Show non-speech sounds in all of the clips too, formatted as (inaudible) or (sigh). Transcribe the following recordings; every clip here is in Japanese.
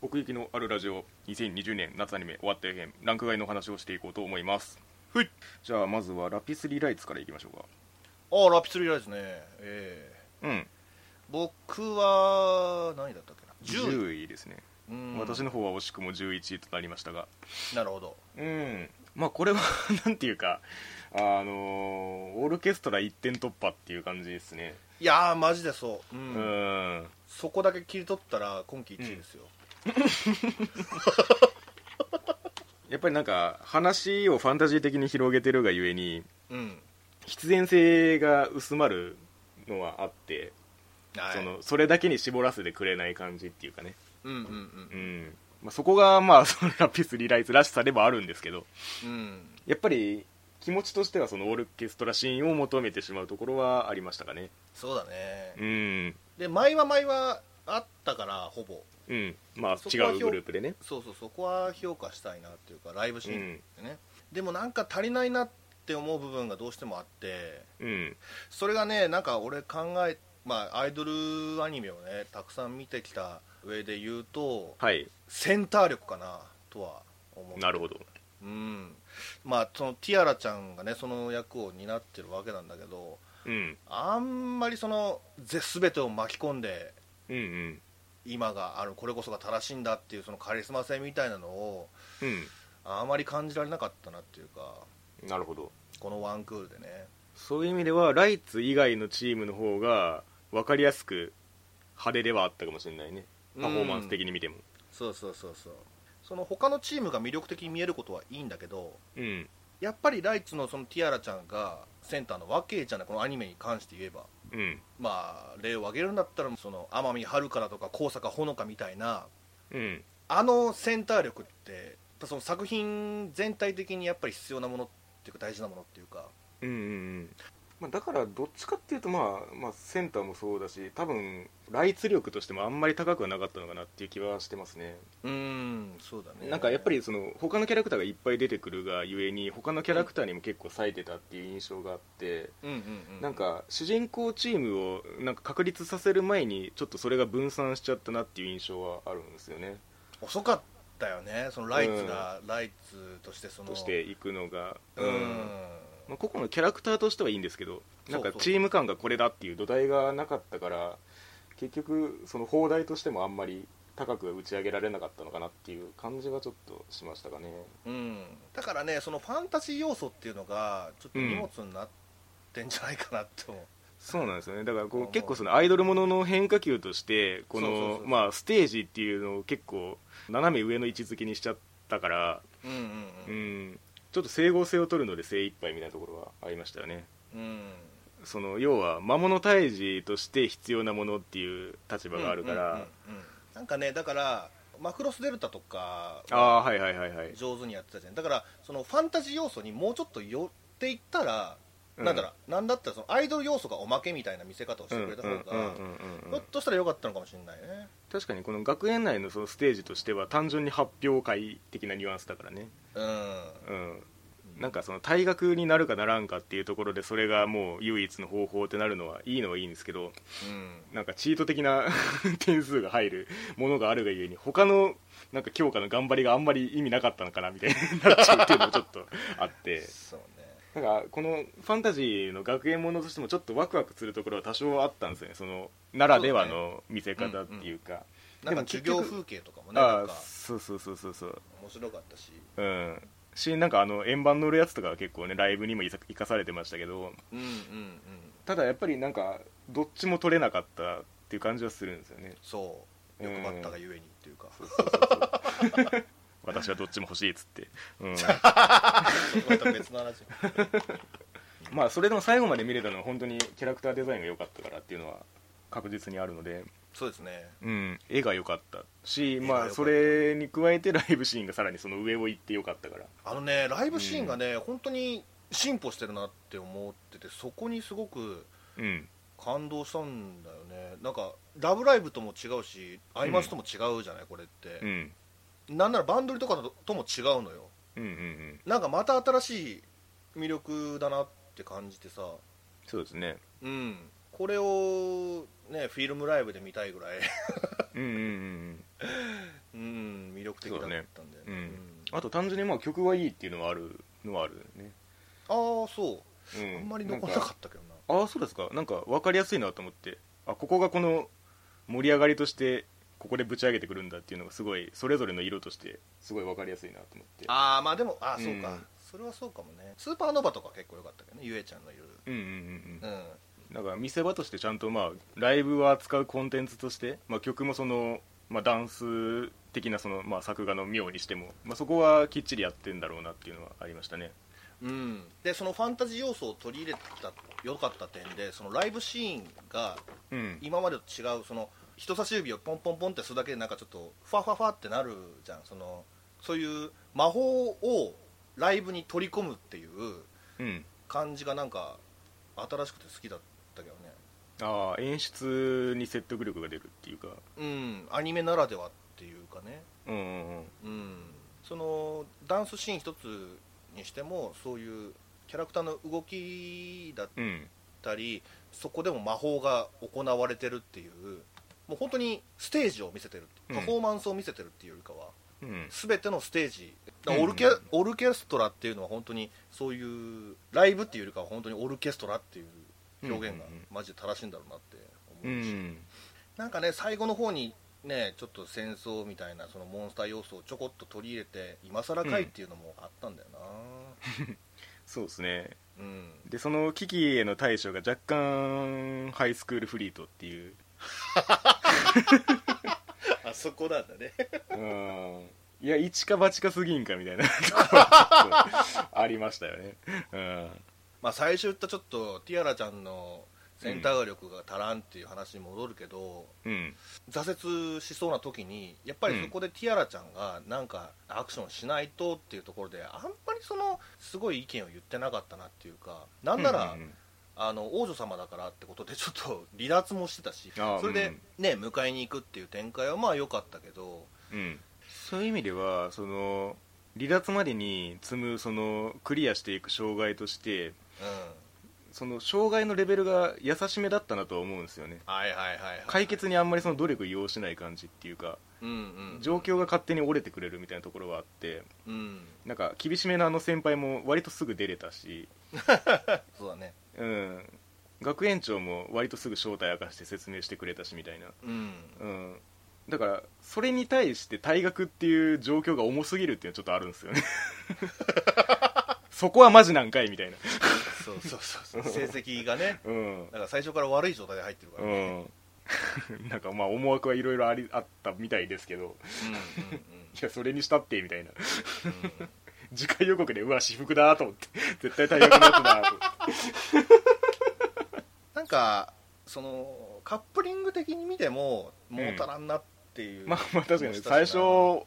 奥行きのあるラジオ2020年夏アニメ終わった編ランク外の話をしていこうと思います。はい。じゃあまずはラピスリライツからいきましょうか。ああラピスリライツね。ええ。うん。僕は何だったっけな？10 10位ですね、うん。私の方は惜しくも11位となりましたが。なるほど。うん。まあこれは (laughs) なんていうかあのーオールケストラ1点突破っていう感じですね。いやーマジでそう、ううん。んそこだけ切り取ったら今季1位ですよ、(laughs) やっぱりなんか話をファンタジー的に広げてるがゆえにうん。必然性が薄まるのはあって、はい。そのそれだけに絞らせてくれない感じっていうかね、うんうんうん。まあ、そこがまあ (laughs) そのラピスリライツらしさでもあるんですけどうん。うんやっぱり気持ちとしてはそのオールケストラシーンを求めてしまうところはありましたかね。そうだね、うん。で前は前はあったからほぼうん。まあ違うグループでね。そうそうそこは評価したいなっていうかライブシーンでね、でもなんか足りないなって思う部分がどうしてもあってうん。それがねなんか俺考えまあアイドルアニメをねたくさん見てきた上で言うとはい。センター力かなとは思うなるほど。うん。まあそのティアラちゃんがねその役を担ってるわけなんだけどうん。あんまりそのぜ全てを巻き込んでうんうん今があるこれこそが正しいんだっていうそのカリスマ性みたいなのをあまり感じられなかったなっていうかうんなるほど。このワンクールでね。そういう意味ではライツ以外のチームの方が分かりやすく派手ではあったかもしれないね。パフォーマンス的に見ても。そうそうそうそう。その他のチームが魅力的に見えることはいいんだけどうん。やっぱりライツのそのティアラちゃんがセンターのわけじゃないこのアニメに関して言えばうん。まあ例を挙げるんだったらその天海遥だとか高坂ほのかみたいなうん。あのセンター力ってその作品全体的にやっぱり必要なものっていうか大事なものっていうか。うんうんうんまあ、だからどっちかっていうと、まあ、まあセンターもそうだし多分ライツ力としてもあんまり高くはなかったのかなっていう気はしてますね。うーんそうだね。なんかやっぱりその他のキャラクターがいっぱい出てくるがゆえに他のキャラクターにも結構冴えてたっていう印象があって、うんうんうん。なんか主人公チームをなんか確立させる前にちょっとそれが分散しちゃったなっていう印象はあるんですよね。遅かったよねそのライツが、ライツとしてその。としていくのが。うん、まあ、個々のキャラクターとしてはいいんですけどなんかチーム感がこれだっていう土台がなかったから結局その放題としてもあんまり高く打ち上げられなかったのかなっていう感じはちょっとしましたかね。うん、だからねそのファンタジー要素っていうのがちょっと荷物になってんじゃないかなと思う、そうなんですよね。だからこ思う。う結構そのアイドルものの変化球としてこのまあステージっていうのを結構斜め上の位置づけにしちゃったからうんうんううんんちょっと整合性を取るので精一杯みたいなところはありましたよね。うん。その要は魔物退治として必要なものっていう立場があるから、うんうんうんうん。なんかねだからマクロスデルタとかああはいはいはいはい。上手にやってたじゃん。だからそのファンタジー要素にもうちょっと寄っていったら、うんなんだろうなんだったらそのアイドル要素がおまけみたいな見せ方をしてくれた方が、ひょっとしたらよかったのかもしれないね。確かにこの学園内のそのステージとしては単純に発表会的なニュアンスだからね。うん。うん。なんかその退学になるかならんかっていうところでそれがもう唯一の方法ってなるのはいいのはいいんですけどうん。なんかチート的な (laughs) 点数が入るものがあるがゆえに他のなんか強化の頑張りがあんまり意味なかったのかなみたいになっちゃうっていうのもちょっとあって。そうねなんかこのファンタジーの学園ものとしてもちょっとワクワクするところは多少あったんですよね。そのならではの見せ方っていうか。なんか授業風景とかもねあそうそうそうそうそう。面白かったし。うん。しなんかあの円盤乗るやつとかは結構ねライブにも生かされてましたけど。うんうんうん。ただやっぱりなんかどっちも取れなかったっていう感じはするんですよね。そう。欲張ったがゆえにっていうか、そうそうそうそう私はどっちも欲しいっつって、うん、また別の話。(laughs) まあそれでも最後まで見れたのは本当にキャラクターデザインが良かったからっていうのは確実にあるので、そうですね。うん、絵が良かったしまあそれに加えてライブシーンがさらにその上を行って良かったから。あのねライブシーンがね、本当に進歩してるなって思っててそこにすごくうん。感動したんだよね。なんか「ラブライブ!」とも違うし「アイマス」とも違うじゃないこれって。う、んなんならバンドリとかととも違うのよ。うんうんうん。なんかまた新しい魅力だなって感じてさ。そうですね。うん。これをねフィルムライブで見たいぐらい。うんうんうんうん。(laughs) 的だったんで、ね。うん、あと単純にまあ曲はいいっていうのはあるのはあるね。ああそう、うん、あんまり残らなかったけどな。ああそうですか。なんか分かりやすいなと思って。あここがこの盛り上がりとしてここでぶち上げてくるんだっていうのがすごいそれぞれの色としてすごい分かりやすいなと思って。ああまあでもああそうか、うん、それはそうかもね。スーパーノバとか結構良かったけどね。ゆえちゃんの色うんうんうんうん。だから見せ場としてちゃんとまあライブを扱うコンテンツとして、まあ、曲もその、まあ、ダンス的なその、まあ、作画の妙にしても、まあ、そこはきっちりやってんだろうなっていうのはありましたね。うん、でそのファンタジー要素を取り入れた良かった点でそのライブシーンが今までと違うその人差し指をポンポンポンってするだけでなんかちょっとファファファってなるじゃん。そのそういう魔法をライブに取り込むっていう感じがなんか新しくて好きだったけどね。ああ演出に説得力が出るっていうか。うんアニメならではっていうかね。うんうんうん、うん、そのダンスシーン一つにしてもそういうキャラクターの動きだったり、うん、そこでも魔法が行われてるっていうもう本当にステージを見せてるパフォーマンスを見せてるっていうよりかは、うん、全てのステージオルケ,、オルケストラっていうのは本当にそういうライブっていうよりかは本当にオルケストラっていう表現がマジで正しいんだろうなって思うし、うん、なんかね最後の方にねちょっと戦争みたいなそのモンスター要素をちょこっと取り入れて今更かいっていうのもあったんだよな、うん、そうですね、うん、でその危機への対処が若干ハイスクールフリートっていうあそこなんだね。うん。いや一か八かすぎんかみたいな。(laughs) ありましたよね、うん。まあ、最初言ったちょっとティアラちゃんのセンター力が足らんっていう話に戻るけど、うん、挫折しそうな時にやっぱりそこでティアラちゃんがなんかアクションしないとっていうところであんまりそのすごい意見を言ってなかったなっていうかなんなら、あの王女様だからってことでちょっと (laughs) 離脱もしてたしそれでね、迎えに行くっていう展開はまあ良かったけど、うん、そういう意味ではその離脱までに積むそのクリアしていく障害として、うん、その障害のレベルが優しめだったなとは思うんですよね、解決にあんまりその努力要しない感じっていうか、うんうん、状況が勝手に折れてくれるみたいなところはあって、うん、なんか厳しめなあの先輩も割とすぐ出れたし。(laughs) そうだねうん。学園長も割とすぐ正体明かして説明してくれたしみたいな、うん、うん、だからそれに対して退学っていう状況が重すぎるっていうのはちょっとあるんですよね。(laughs) そこはマジなんかいみたいな。そうそうそう。成績がね、うん、だから最初から悪い状態で入ってるからね、うん、(laughs) なんかまあ思惑はいろいろありあったみたいですけど、うんうんうん、いやそれにしたってみたいな、うん、次回予告でうわ私服だと思って。絶対退学のやつだと思って。なんかそのカップリング的に見てももう足らんなっていう、うん、まあまあ確かに最初思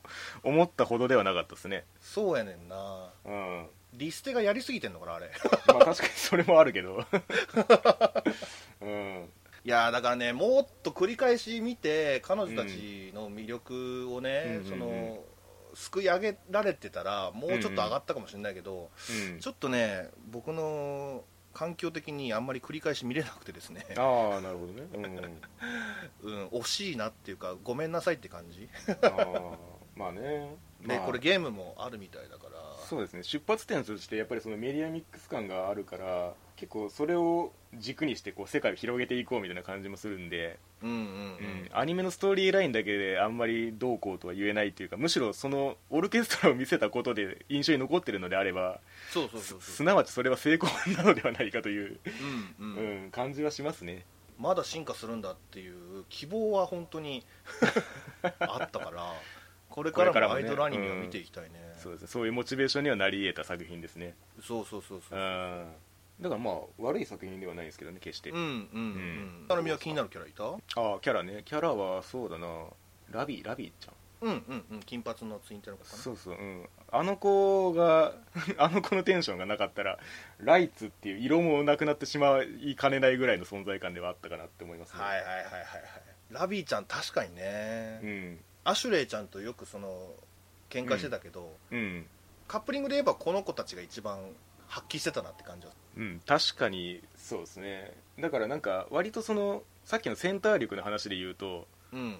ったほどではなかったですね。そうやねんな。うん。リステがやりすぎてんのかなあれ。まあ確かにそれもあるけど。(laughs) うん。いやだからねもっと繰り返し見て彼女たちの魅力をね、うん、そのすくい上げられてたらもうちょっと上がったかもしれないけど、うん、ちょっとね僕の環境的にあんまり繰り返し見れなくてですね。ああなるほどね。うん、(laughs) うん、惜しいなっていうかごめんなさいって感じ。あまあね。で、まあ、これゲームもあるみたいだから。そうですね出発点としてやっぱりそのメディアミックス感があるから結構それを軸にしてこう世界を広げていこうみたいな感じもするんで、うんうんうん。うん、アニメのストーリーラインだけであんまりどうこうとは言えないというかむしろそのオルケストラを見せたことで印象に残ってるのであればすなわちそれは成功なのではないかという、うん、うん。うん、感じはしますね。まだ進化するんだっていう希望は本当に (laughs) あったからこれからもアイドルアニメを見ていきたいね、うん、そうですそういうモチベーションにはなり得た作品ですね。そうそうそうそうだからまあ悪い作品ではないですけどね決して。うんうんうん成美は気になるキャラいた？ああキャラね。キャラはそうだな。ラビーラビーちゃん。うんうんうん。金髪のツインテールかな。そうそううん。あの子が (laughs) あの子のテンションがなかったらライツっていう色もなくなってしまいかねないぐらいの存在感ではあったかなって思いますね。はいはいはいはいはい。ラビーちゃん確かにね。うんアシュレイちゃんとよくその喧嘩してたけど、うん、うん、カップリングで言えばこの子たちが一番発揮してたなって感じは。うん確かにそうですね。だからなんか割とそのさっきのセンター力の話で言うと、うん、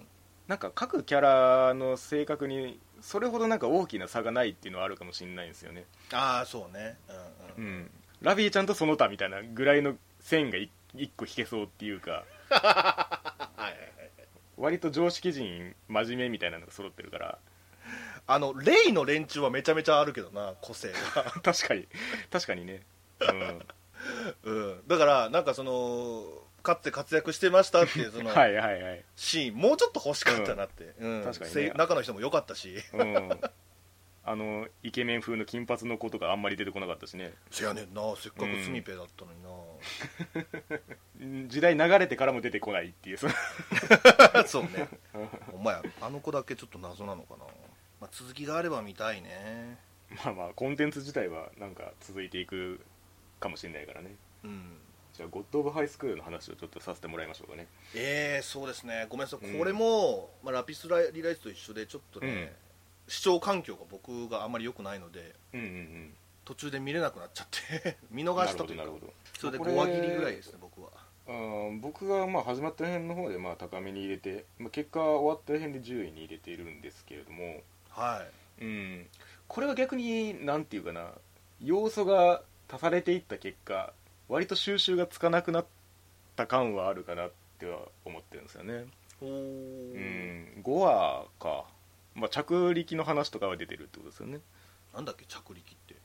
なんか各キャラの性格にそれほどなんか大きな差がないっていうのはあるかもしれないんですよね。ああそうね。うん、うん、ラビーちゃんとその他みたいなぐらいの線が一個引けそうっていうか (laughs) 割と常識人真面目みたいなのが揃ってるから。あのレイの連中はめちゃめちゃあるけどな個性が。(laughs) 確かに。確かにね。うん、うん、だからなんかそのかつて活躍してましたっていうその (laughs) はいはいはい。シーンもうちょっと欲しかったなって、うん、確かに、ね、中の人も良かったし、うん、あのイケメン風の金髪の子とかあんまり出てこなかったしね。せやねんな。せっかくスミペだったのにな、うん、時代流れてからも出てこないっていう。(laughs) そうね。(laughs) お前あの子だけちょっと謎なのかな、まあ、続きがあれば見たいね。まあまあコンテンツ自体はなんか続いていくかもしれないからね。うん。じゃあゴッド・オブ・ハイスクールの話をちょっとさせてもらいましょうかね。ええー、そうですね。ごめんなさい、うん、これも、まあ、ラピスラリライスと一緒でちょっとね、うん、視聴環境が僕があんまり良くないので、うんうんうん、途中で見れなくなっちゃって (laughs) 見逃したというかそれで5話切りぐらいですね僕は。あ僕がまあ始まった辺の方でまあ高めに入れて、まあ、結果終わった辺で10位に入れているんですけれども。はい、うん、これは逆に何て言うかな要素が足されていった結果割と収集がつかなくなった感はあるかなっては思ってるんですよね。うん。5話か、まあ、着陸の話とかは出てるってことですよね。なんだっけ着陸って。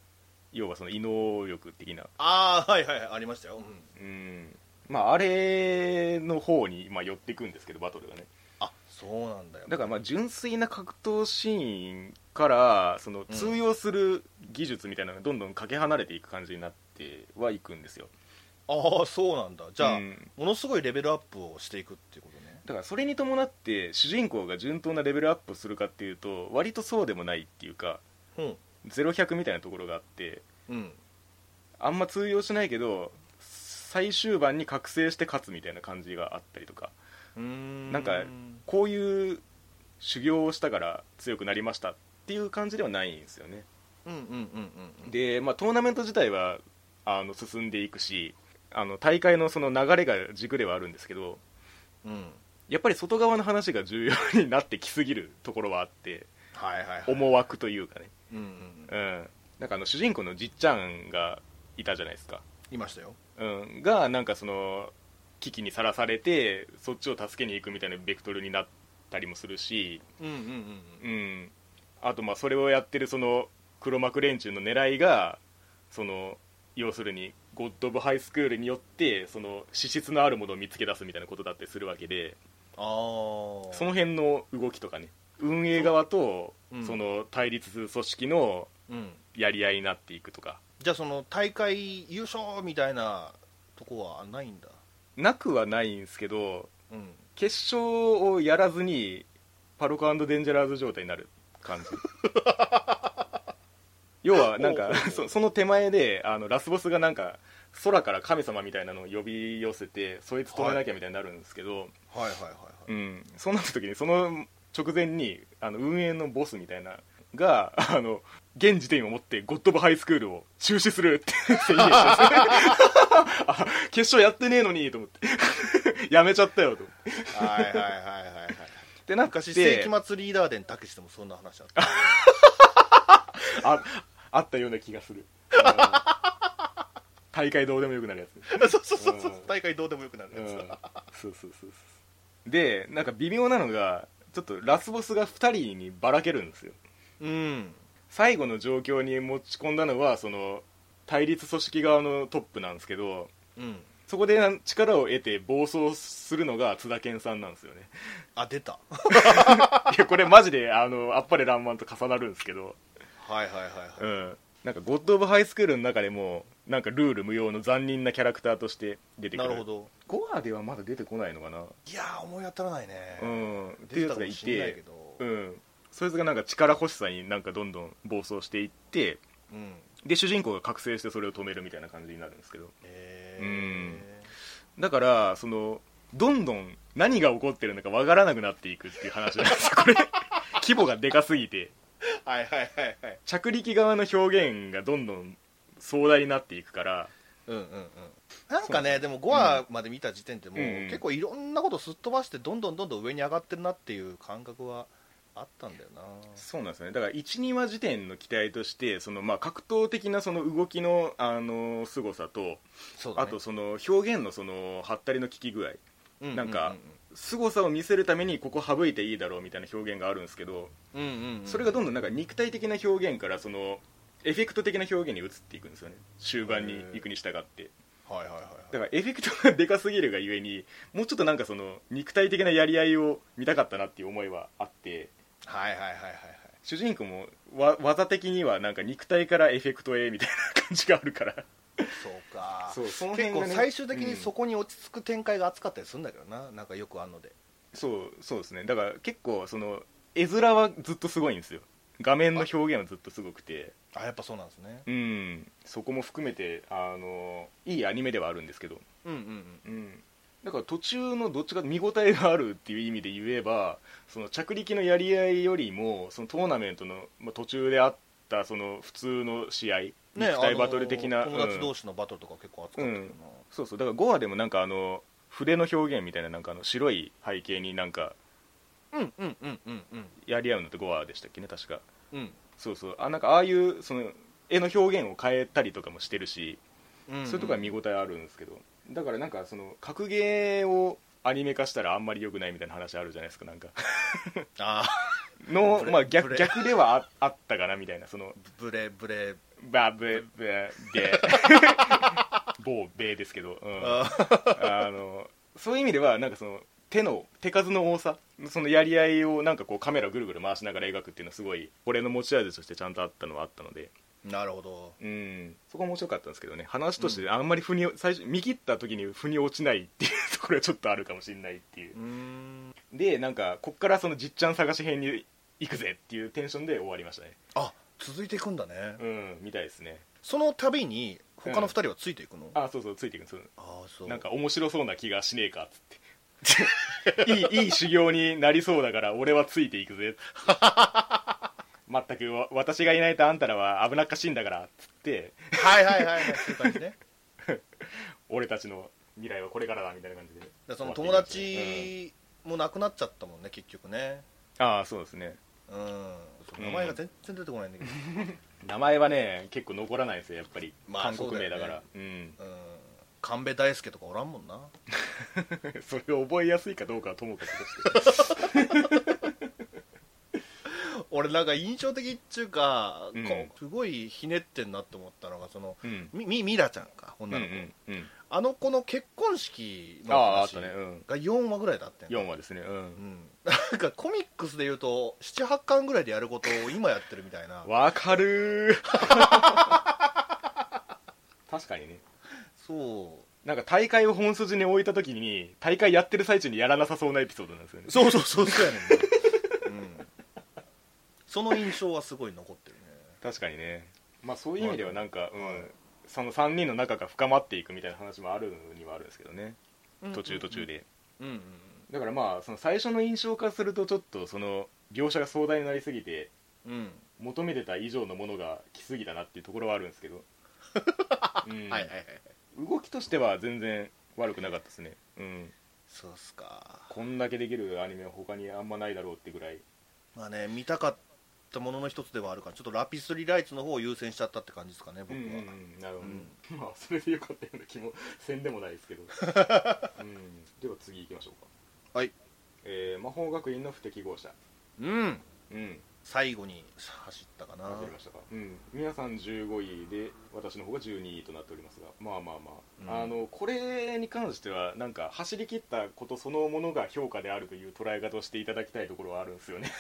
要はその異能力的な。ああはいはいありましたよ。うん、うん。まああれの方に、まあ、寄っていくんですけどバトルがね。あそうなんだよ。だからまあ純粋な格闘シーンからその通用する技術みたいなのがどんどんかけ離れていく感じになってはいくんですよ。ああそうなんだ。じゃあ、うん、ものすごいレベルアップをしていくっていうこだからそれに伴って主人公が順当なレベルアップするかっていうと割とそうでもないっていうか、うん、0100みたいなところがあって、うん、あんま通用しないけど最終盤に覚醒して勝つみたいな感じがあったりとかん。なんかこういう修行をしたから強くなりましたっていう感じではないんですよね。で、まあ、トーナメント自体はあの進んでいくしあの大会のその流れが軸ではあるんですけど、うん、やっぱり外側の話が重要になってきすぎるところはあって、はいはいはい、思惑というかね、うんうんうん、なんかあの主人公のじっちゃんがいたじゃないですか。いましたよ、うん、がなんかその危機にさらされてそっちを助けに行くみたいなベクトルになったりもするし、うんうんうんうん、あとまあそれをやってるその黒幕連中の狙いがその要するにゴッド・オブ・ハイスクールによってその資質のあるものを見つけ出すみたいなことだってするわけで。あその辺の動きとかね。運営側とその対立する組織のやり合いになっていくとか、じゃあその大会優勝みたいなとこはないんだ。なくはないんですけど、うん、決勝をやらずにパロコデンジャラーズ状態になる感じ。(laughs) 要はなんかそその手前であのラスボスがなんか空から神様みたいなのを呼び寄せてそいつ止めなきゃみたいになるんですけど、はい、はいはいはい。うん、そうなった時にその直前にあの運営のボスみたいなが (laughs) あの現時点をもってゴッド・オブ・ハイスクールを中止するって宣言したんです。(laughs) あ決勝やってねえのにと思って。(laughs) やめちゃったよと。思ってはいはいはいはいはい。でなんか世紀末リーダー伝たけしでもそんな話あった。ああったような気がする大会どうでもよくなるやつ。(laughs) そうそうそうそう、大会どうでもよくなるやつ、うん、そうそうそうそう。でなんか微妙なのがちょっとラスボスが2人にばらけるんですよ。うん。最後の状況に持ち込んだのはその対立組織側のトップなんですけど、うん、そこで力を得て暴走するのが津田健さんなんですよね。あ出た。(laughs) いやこれマジであのあっぱれらんまんと重なるんですけど。はいはいはいはい、うん、なんかゴッド・オブ・ハイスクールの中でもなんかルール無用の残忍なキャラクターとして出てくる。なるほど。5話ではまだ出てこないのかな。いや思い当たらないね。うん。っていうやつがいてうん。そいつがなんか力欲しさになんかどんどん暴走していって、うん、で主人公が覚醒してそれを止めるみたいな感じになるんですけど。へえうん。だからそのどんどん何が起こってるのかわからなくなっていくっていう話なんですよ。これ。(laughs) 規模がでかすぎて (laughs) はいはいはいはい。着陸側の表現がどんどん壮大になっていくから。うんうんうん。なんかねでも5話まで見た時点でも、うん。結構いろんなことすっ飛ばしてどんどんどんどん上に上がってるなっていう感覚はあったんだよな。そうなんですね。だから12話時点の期待としてその、まあ、格闘的なその動きのあの凄さと、ね、あとその表現のそのはったりの効き具合、うんうん、なんか、凄さを見せるためにここ省いていいだろうみたいな表現があるんですけど、うんうんうん、それがどんどんなんか肉体的な表現からそのエフェクト的な表現に移っていくんですよね。終盤に行くに従って。はいはいはい、だからエフェクトがでかすぎるがゆえにもうちょっとなんかその肉体的なやり合いを見たかったなっていう思いはあって。はいはいはいはい。主人公もわ技的にはなんか肉体からエフェクトへみたいな感じがあるからそうか。そうその辺、ね、結構最終的にそこに落ち着く展開が熱かったりするんだけどな、うん、なんかよくあんので。そうそうですね。だから結構その絵面はずっとすごいんですよ。画面の表現はずっとすごくて。あやっぱそうなんですね。うん。そこも含めてあのいいアニメではあるんですけど。うんうんうん、うん、だから途中のどっちか見応えがあるっていう意味で言えばその着陸のやり合いよりもそのトーナメントの、まあ、途中であったその普通の試合ね、肉体バトル的な、友達同士のバトルとか結構熱かったけどな、うん、そうそう。だから5話でもなんかあの筆の表現みたいななんかあの白い背景になんかうんうんうんうんうん。やり合うのって5話でしたっけね確か。うん。そうそう。あなんかああいうその絵の表現を変えたりとかもしてるし、うんうん、そういうとこは見応えあるんですけど。だからなんかその格ゲーをアニメ化したらあんまり良くないみたいな話あるじゃないですかなんか。(laughs) あの、まあ、逆逆ではああったかなみたいなその。ブレブレバブレブレで某米ですけど、うん、あのそういう意味ではなんかその手の手数の多さそのやり合いをなんかこうカメラぐるぐる回しながら描くっていうのはすごい俺の持ち味としてちゃんとあったのはあったので。なるほど。うん。そこは面白かったんですけどね。話としてあんまり腑に最初見切った時に腑に落ちないっていうところはちょっとあるかもしれないっていう。でなんかこっからそのじっちゃん探し編に行くぜっていうテンションで終わりましたね。あ続いていくんだね。うんみたいですね。その度に他の2人はついていくの、うん、あそうそうついていくんですあそう。なんか面白そうな気がしねえかっつって。(laughs) いいいい修行になりそうだから俺はついていくぜ。(laughs) 全く私がいないとあんたらは危なっかしいんだからっつって。はいはいはいそういう感じね。(laughs) 俺たちの未来はこれからだみたいな感じで。その友達も亡くなっちゃったもんね結局ね。ああそうですねうん。名前が全然出てこないんだけど、(laughs) 名前はね結構残らないですよやっぱり、まあ、韓国名だから。う、ね、うん、うん。神戸大輔とかおらんもんな。(laughs) それ覚えやすいかどうかはともかくとして。(laughs) 俺なんか印象的っちゅうか、うん、すごいひねってんなって思ったのがその、うん、みミラちゃんか女の子、うんうんうん、あの子の結婚式の話が4話ぐらいだったん4話ですね。うん、なんかコミックスでいうと78巻ぐらいでやることを今やってるみたいな。わかる (laughs) 確かにね。そう。なんか大会を本筋に置いた時に大会やってる最中にやらなさそうなエピソードなんですよね。そうそうそうそうやねん、(laughs) うん、その印象はすごい残ってるね。確かにね。まあそういう意味ではなんか、うん、その3人の仲が深まっていくみたいな話もあるにはあるんですけどね。途中途中で、うんうん、だからまあその最初の印象化するとちょっとその描写が壮大になりすぎて、うん、求めてた以上のものが来すぎたなっていうところはあるんですけど、(laughs) うん、はいはいはい動きとしては全然悪くなかったですね。うん。そうっすか。こんだけできるアニメは他にあんまないだろうってぐらい。まあね見たかったものの一つではあるからちょっとラピスリライツの方を優先しちゃったって感じですかね僕は、うんうん、なるほど、うん、(laughs) まあそれでよかったような気もせんでもないですけど、(laughs) うん、では次行きましょうかはい。えー、魔法学院の不適合者。うん。うん。最後に走ったかな。走りましたか、うん、皆さん15位で私の方が12位となっておりますが。まあまあまあ、うん、あのこれに関してはなんか走り切ったことそのものが評価であるという捉え方をしていただきたいところはあるんですよね。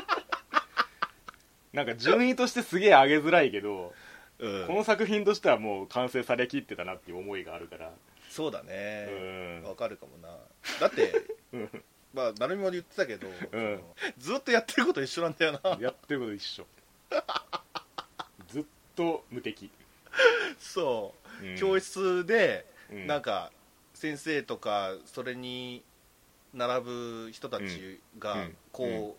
(laughs) なんか順位としてすげえ上げづらいけど、うん、この作品としてはもう完成されきってたなっていう思いがあるからそうだね。わ、うん、かるかもな。だって (laughs) まあ成美も言ってたけど、うん、ずっとやってること一緒なんだよな。やってること一緒。(laughs) ずっと無敵。そう、うん、教室で、うん、なんか先生とかそれに並ぶ人たちがこ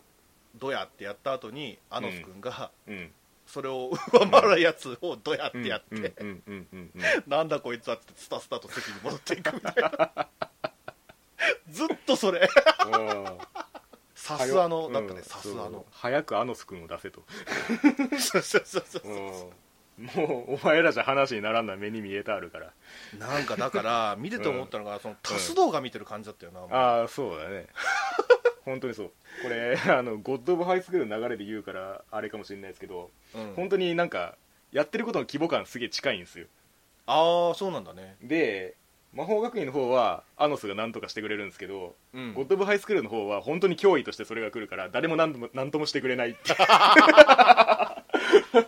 う、どうやってやった後にアノス君が、それを上回るやつをどうやってやって。なんだこいつはってスタスタと席に戻っていくみたいな。(laughs) ずっとそれ。さすあのだったねさすあの。早くアノス君を出せと。そうそうそうそうもうお前らじゃ話にならんな目に見えてあるから。なんかだから見てて思ったのが、そのタス動画見てる感じだったよな、ああそうだね本当にそう。これ (laughs) あのゴッド・オブ・ハイスクールの流れで言うからあれかもしれないですけど、うん、本当になんかやってることの規模感すげえ近いんですよ。ああそうなんだね。で魔法学院の方はアノスが何とかしてくれるんですけど、うん、ゴッド・オブ・ハイスクールの方は本当に脅威としてそれが来るから誰も何とも何ともしてくれないって。(laughs) はい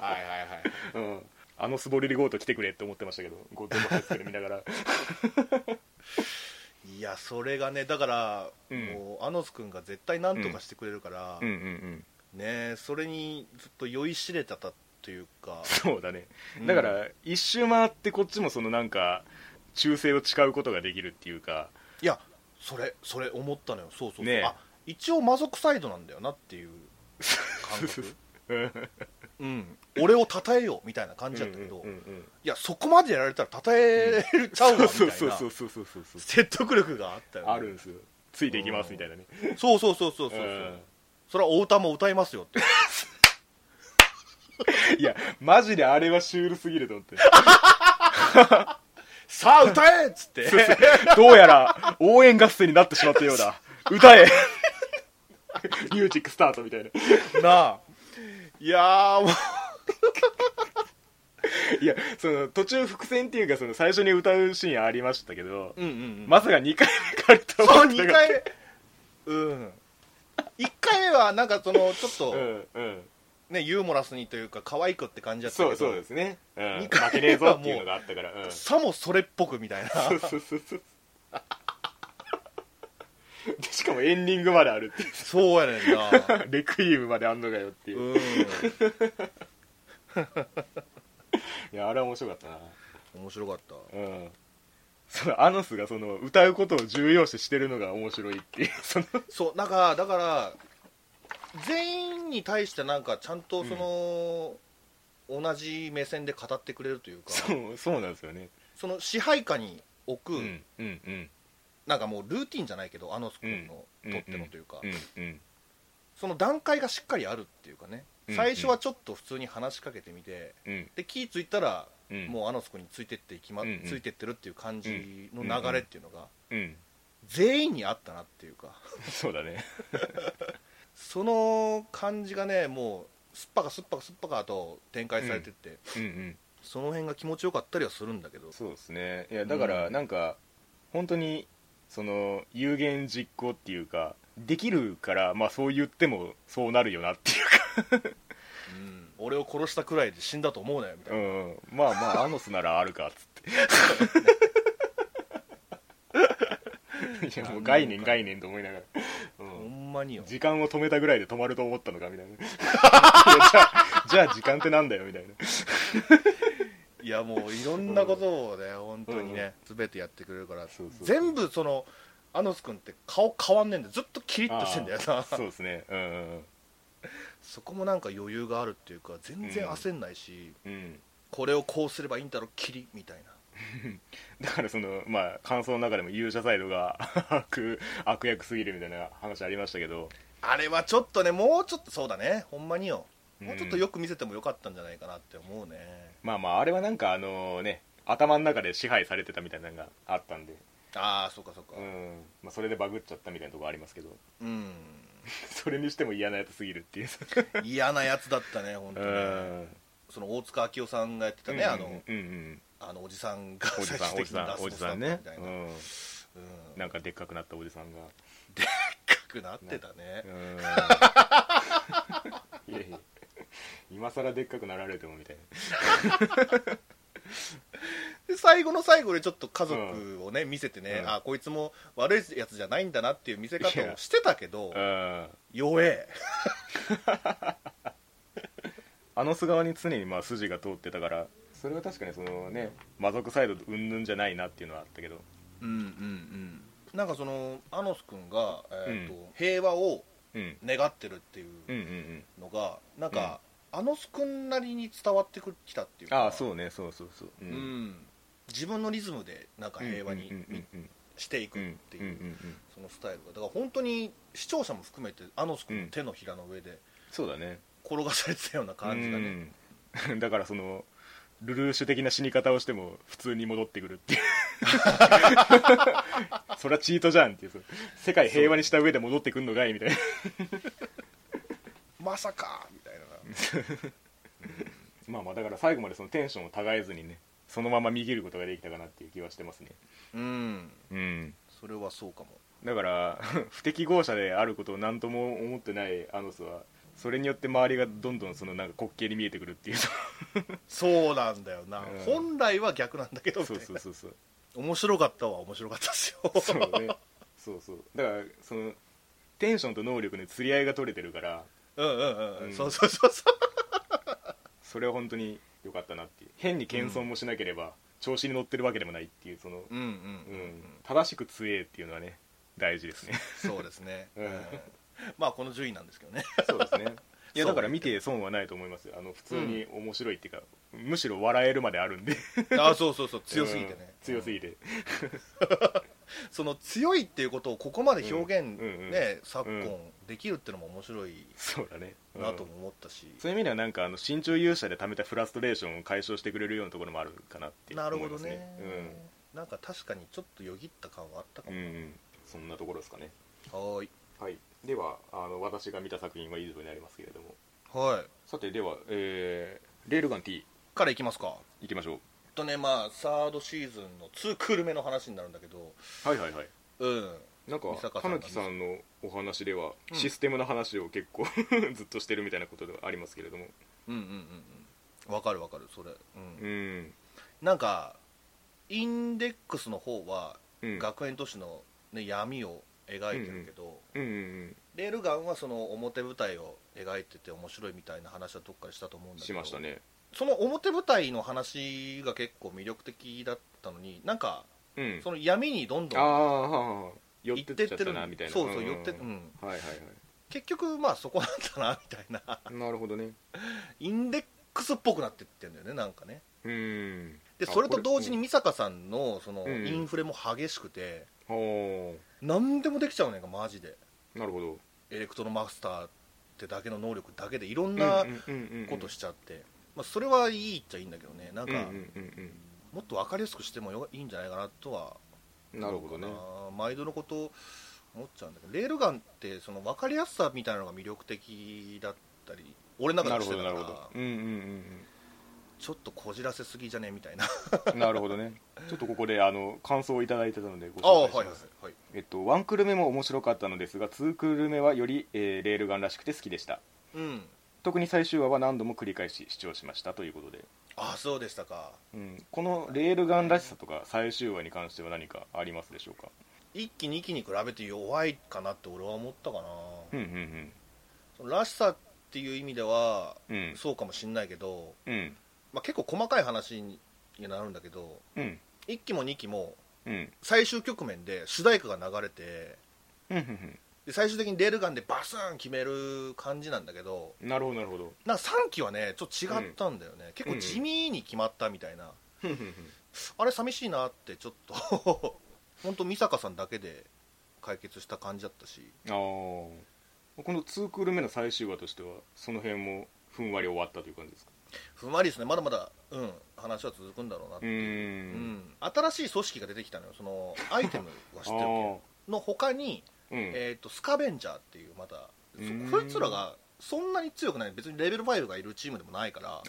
はいはい、うん、あのスボリリゴート来てくれって思ってましたけどゴッド・オブ・ハイスクール見ながら。い (laughs) やそれがねだから、うん、もうアノス君が絶対何とかしてくれるから、うん。うんうんうん、ねそれにずっと酔いしれてたというか。そうだね、だから一周回ってこっちもそのなんか忠誠を誓うことができるっていうか。いやそれそれ思ったのよ。そうそうそう、ね、あ一応魔族サイドなんだよなっていう感覚 (laughs) うん、俺を称えようみたいな感じだったけど、いやそこまでやられたら称えちゃうわみたいな。説得力があったよ、ね、あるんですよついていきますみたいなねそうそうそうそうそう、うん、それはお歌も歌いますよっていやマジであれはシュールすぎると思ってさあ歌えっつってどうやら応援合戦になってしまったようだ歌えミュージックスタートみたいななあいやもう。(laughs) いやその途中伏線っていうかその最初に歌うシーンありましたけど、うんうんうん、まさか2回目かと思ってそう2回目。うん。1回目はなんかそのちょっと、うんうん。ね、ユーモラスにというか可愛くって感じだったけどそうそうですね、うん、2回負けねえぞっていうのがあったから、うん、さもそれっぽくみたいな。そうそうそうそうでしかもエンディングまであるっていう。そうやねんな。(laughs) レクイエムまであんのかよっていう、うん、(laughs) いやあれは面白かったな。面白かった。うん。そのアノスがその歌うことを重要視してるのが面白いっていう。(laughs) そのそうなんかだから全員に対してなんかちゃんとその、うん、同じ目線で語ってくれるというか。そうそうなんですよね。その支配下に置く、うんうんうん、なんかもうルーティンじゃないけどあの君のとってのというか、その段階がしっかりあるっていうかね。最初はちょっと普通に話しかけてみて、で気付いたら、もうあの子についてっていきま、ついてってるっていう感じの流れっていうのが、全員にあったなっていうか。そうだね。(laughs) その感じがねもうすっぱかすっぱかすっぱかと展開されてって、うんうんうん、その辺が気持ちよかったりはするんだけど。そうですね。いやだからなんか、本当にその有言実行っていうかできるから、まあ、そう言ってもそうなるよなっていうか。うん、俺を殺したくらいで死んだと思うなよみたいな、うん、まあまあアノスならあるかっつって。(laughs) いやもう概念概念と思いながら、うん、ほんまによ。時間を止めたぐらいで止まると思ったのかみたいな。(laughs) じゃあじゃあ時間ってなんだよみたいないやもういろんなことをね、うん、本当にね、うん、全てやってくれるから全部そのアノス君って顔変わんねえんでずっとキリッとしてんだよな。そうですね。うん、そこもなんか余裕があるっていうか全然焦んないし、うん、これをこうすればいいんだろうキリみたいな。(laughs) だからそのまあ感想の中でも勇者サイドが (laughs) 悪悪役すぎるみたいな話ありましたけど。あれはちょっとねもうちょっとそうだね。ほんまによ。もうちょっとよく見せてもよかったんじゃないかなって思うね、まあまああれはなんかあのね頭の中で支配されてたみたいなのがあったんで。ああそうかそうか。うん。まあ、それでバグっちゃったみたいなとこありますけど。うん。(laughs) それにしても嫌なやつすぎるっていう。嫌なやつだったね本当に、ね、その大塚明夫さんがやってたね、うんうん、あの、うんうん、あのおじさんがおじさんおじさんおじさんね、うん、うん、なんかでっかくなったおじさんが。でっかくなってたね。(laughs) いやいや (laughs) 今更でっかくなられてもみたいな。(laughs) で最後の最後でちょっと家族をね、見せてね、うん、あこいつも悪いやつじゃないんだなっていう見せ方をしてたけど、弱え。(laughs) あの巣側に常にまあ筋が通ってたからそれは確かにそのね魔族サイドうんぬんじゃないなっていうのはあったけど。うんうんうん。なんかそのアノス君が、えーと、うん、平和を願ってるっていうのが、うん、なんか、あのすくんなりに伝わってきたっていうかああそうね。そうそうそう、うん、うん、自分のリズムでなんか平和にしていくっていうそのスタイルが。だから本当に視聴者も含めてあのすくん。の手のひらの上でそうだね。転がされてたような感じがね、(laughs) だからそのルルーシュ的な死に方をしても普通に戻ってくるっていう。(laughs) そりゃチートじゃんっていう世界平和にした上で戻ってくんのかいみたいな。まさかみたいな。まあまあだから最後までそのテンションをたがえずにねそのまま見切ることができたかなっていう気はしてますね。うん。うん。それはそうかも。だから (laughs) 不適合者であることを何とも思ってないアノスはそれによって周りがどんどんそのなんか滑稽に見えてくるっていうそうなんだよな、うん、本来は逆なんだけどそうそうそうそう。面白かったは面白かったですよ。そうね。そうそう。だからそのテンションと能力の釣り合いが取れてるから。うんうんうん、うん、そうそうそうそう。それは本当に良かったなっていう。変に謙遜もしなければ、調子に乗ってるわけでもないっていうその、うんうんうん、正しく強えっていうのはね大事ですね。そうですね、うん (laughs) まあこの順位なんですけどね。そうですね。(laughs) いやだから見て損はないと思いますよ。あの普通に面白いっていうか、うん、むしろ笑えるまであるんで。あそうそうそう強すぎてね、うん、強すぎて。(laughs) その強いっていうことをここまで表現、ね、うんうん、昨今できるっていうのも面白いそうだね、なとも思ったし。そういう意味ではなんかあの身長勇者で貯めたフラストレーションを解消してくれるようなところもあるかなってなるほどね、うん、なんか確かにちょっとよぎった感はあったかも、うん、そんなところですかね。はいはい。ではあの私が見た作品は以上になりますけれども。はい。さてでは、えー、レールガン T からいきますか。いきましょう。とねまあサードシーズンの2クール目の話になるんだけど。はいはいはい。うん。なんかたぬきさんのお話では、システムの話を結構 (laughs) ずっとしてるみたいなことではありますけれども。うんうんうんうん。わかるわかるそれ。うん、うん、なんかインデックスの方は、学園都市の、ね、闇を描いてるけど、うんうんうん。レールガンはその表舞台を描いてて面白いみたいな話はどっかでしたと思うんだけどしましたね。その表舞台の話が結構魅力的だったのになんか、うん、その闇にどんどん寄ってってるなみたいな。そうそう寄ってうんはいはいはい。結局まあそこなんだなみたいな。なるほどね。インデックスっぽくなってってんだよねなんかね。うん。でそれと同時に御坂さんのそのインフレも激しくて、うん、何でもできちゃうねんかマジで。なるほど。エレクトロマスターってだけの能力だけでいろんなことしちゃって。まあそれはいいっちゃいいんだけどね。なんか、もっと分かりやすくしてもいいんじゃないかなとはな。るほどね。毎度のこと思っちゃうんだけど。レールガンってその分かりやすさみたいなのが魅力的だったり俺の中でしてたから。うんうんうんちょっとこじらせすぎじゃね？みたいな。なるほどね。ちょっとここであの感想をいただいてたのでご紹介します、はいはい、えっと、1クール目も面白かったのですが2クール目はより、えー、レールガンらしくて好きでした、うん、特に最終話は何度も繰り返し視聴しましたということで。あそうでしたか、うん、このレールガンらしさとか最終話に関しては何かありますでしょうか？1期2期に比べて弱いかなって俺は思ったかな。うんうんうん。そのらしさっていう意味では、うん、そうかもしんないけど、うんまあ、結構細かい話になるんだけど、うん、1期も2期もうん。最終局面で主題歌が流れてうんうんで最終的にレールガンでバスーン決める感じなんだけどなるほどなるほど。なんか3期はねちょっと違ったんだよね、結構地味に決まったみたいな、ふん。ふんふんあれ寂しいなってちょっと (laughs) 本当美坂さんだけで解決した感じだったし。ああこの2クール目の最終話としてはその辺もふんわり終わったという感じですか？ふんわりですね。まだまだ、うん、話は続くんだろうなっていう。うん、新しい組織が出てきたのよ。そのアイテムは知ってるけどの他に、うん、えーと、スカベンジャーっていうまたそいつらがそんなに強くない。別にレベル5がいるチームでもないから。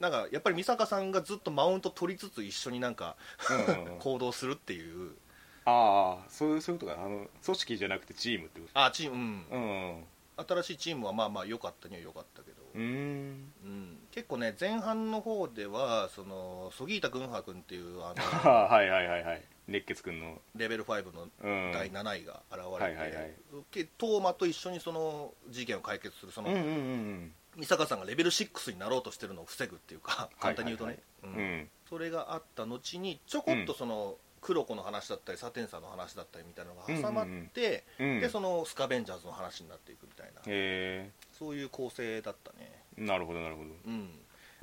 なんかやっぱり美坂さんがずっとマウント取りつつ一緒になんか (laughs) 行動するっていう。ああそういうそういうことか。あの組織じゃなくてチームってことあチームうん、うん、新しいチームはまあまあ良かったには良かったけどうん、結構ね前半の方ではそのソギータ軍派君っていうあの (laughs) はいはいはいはい。熱血君の。レベル5の第7位が現れて、トーマと一緒にその事件を解決するその、うんうんうん美坂さんがレベル6になろうとしてるのを防ぐっていうか簡単に言うとね、うん、それがあった後にちょこっとその、黒子の話だったりサテンサーの話だったりみたいなのが挟まって、うん。うんうん、でそのスカベンジャーズの話になっていくみたいな。そういう構成だったね。なるほどなるほど。うん。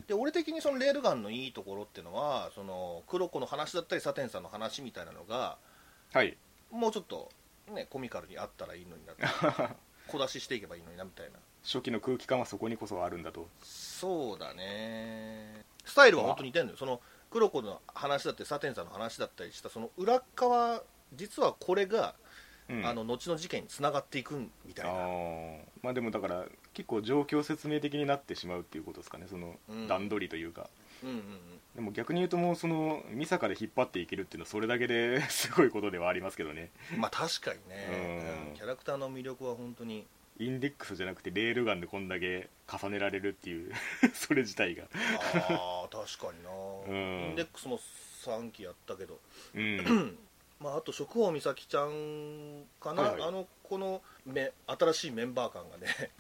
で俺的にそのレールガンのいいところっていうのはその黒子の話だったりサテンさんの話みたいなのがはい。もうちょっとねコミカルにあったらいいのになって (laughs) 小出ししていけばいいのになみたいな。初期の空気感はそこにこそあるんだと。そうだね。スタイルは本当に似てるのよ。その黒子の話だったりサテンさんの話だったりしたその裏側実はこれが、うん、あの後の事件につながっていくみたいな。まあでもだから結構状況説明的になってしまうっていうことですかね。その段取りというか、うんうんうん。でも逆に言うともうその美坂で引っ張っていけるっていうのはそれだけで (laughs) すごいことではありますけどね。まあ確かにね、うん、キャラクターの魅力は本当にインデックスじゃなくてレールガンでこんだけ重ねられるっていう (laughs) それ自体が。ああ確かにな、うん、インデックスも3期やったけど、うん、(clears throat) まあ、あと食王美咲ちゃんかな、はいはい、あのこのめ新しいメンバー感がね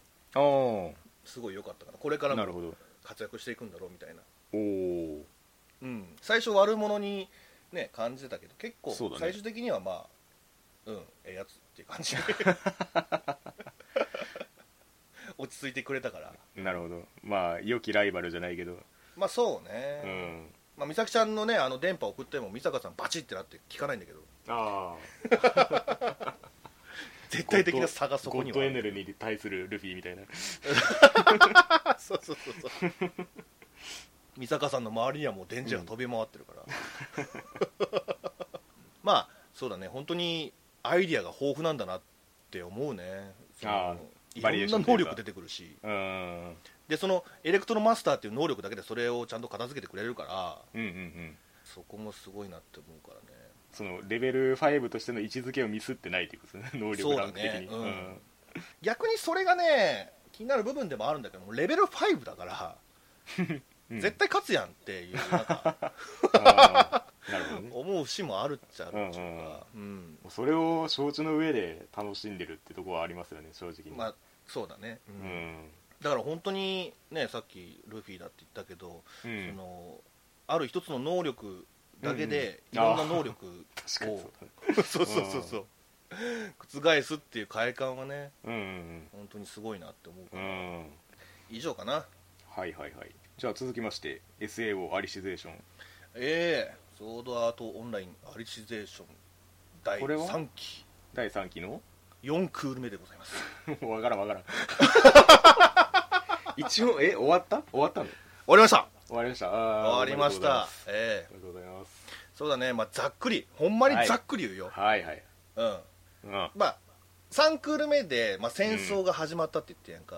すごい良かったかなこれからも活躍していくんだろうみたいな。おお、うん、最初悪者にね感じてたけど結構最終的にはまあうんええやつっていう感じ (laughs) 落ち着いてくれたから。なるほど。まあ良きライバルじゃないけど。まあそうね、うん。まあ、美咲ちゃんのねあの電波送っても美坂さんバチってなって聞かないんだけど。ああ。(laughs) 絶対的な差がそこにはゴッドエネルに対するルフィみたいな。(laughs) そうそうそうそう。御坂さんの周りにはもう電磁が飛び回ってるから、うん、まあそうだね。本当にアイディアが豊富なんだなって思うね。ああいろんな能力出てくるし。でそのエレクトロマスターっていう能力だけでそれをちゃんと片付けてくれるから、うんうんうん、そこもすごいなって思うからね。そのレベル5としての位置づけをミスってないっていうことですね。(laughs) 能力ランク的に、ね。うん。うん、逆にそれがね気になる部分でもあるんだけどレベル5だから、(laughs) うん、絶対勝つやんっていうなんか (laughs) ね、思う節もあるっちゃあるっちゃうか、うん、うん、それを承知の上で楽しんでるってところはありますよね正直まあそうだね、うん、だから本当にねさっきルフィだって言ったけど、そのある一つの能力だけでいろんな能力を、(laughs) そうそうそうそう覆すっていう快感はね、うんうんうん、本当にすごいなって思うから、うん、以上かな。はいはいはい。じゃあ続きまして SAO アリシゼーション。ええ。ー、ソードアートオンラインアリシゼーション第3期。第3期の？4クール目でございます。(laughs) わからんわからん。(laughs) 一応え終わった？終わったの？終わりました。終わりました。終わりました。ええ。ー、ありがとうございます。そうだね。まあざっくり。ほんまにざっくり言うよ、はい、はい。はいうん、うん、まあ3クール目で、まあ、戦争が始まったって言ってやんか、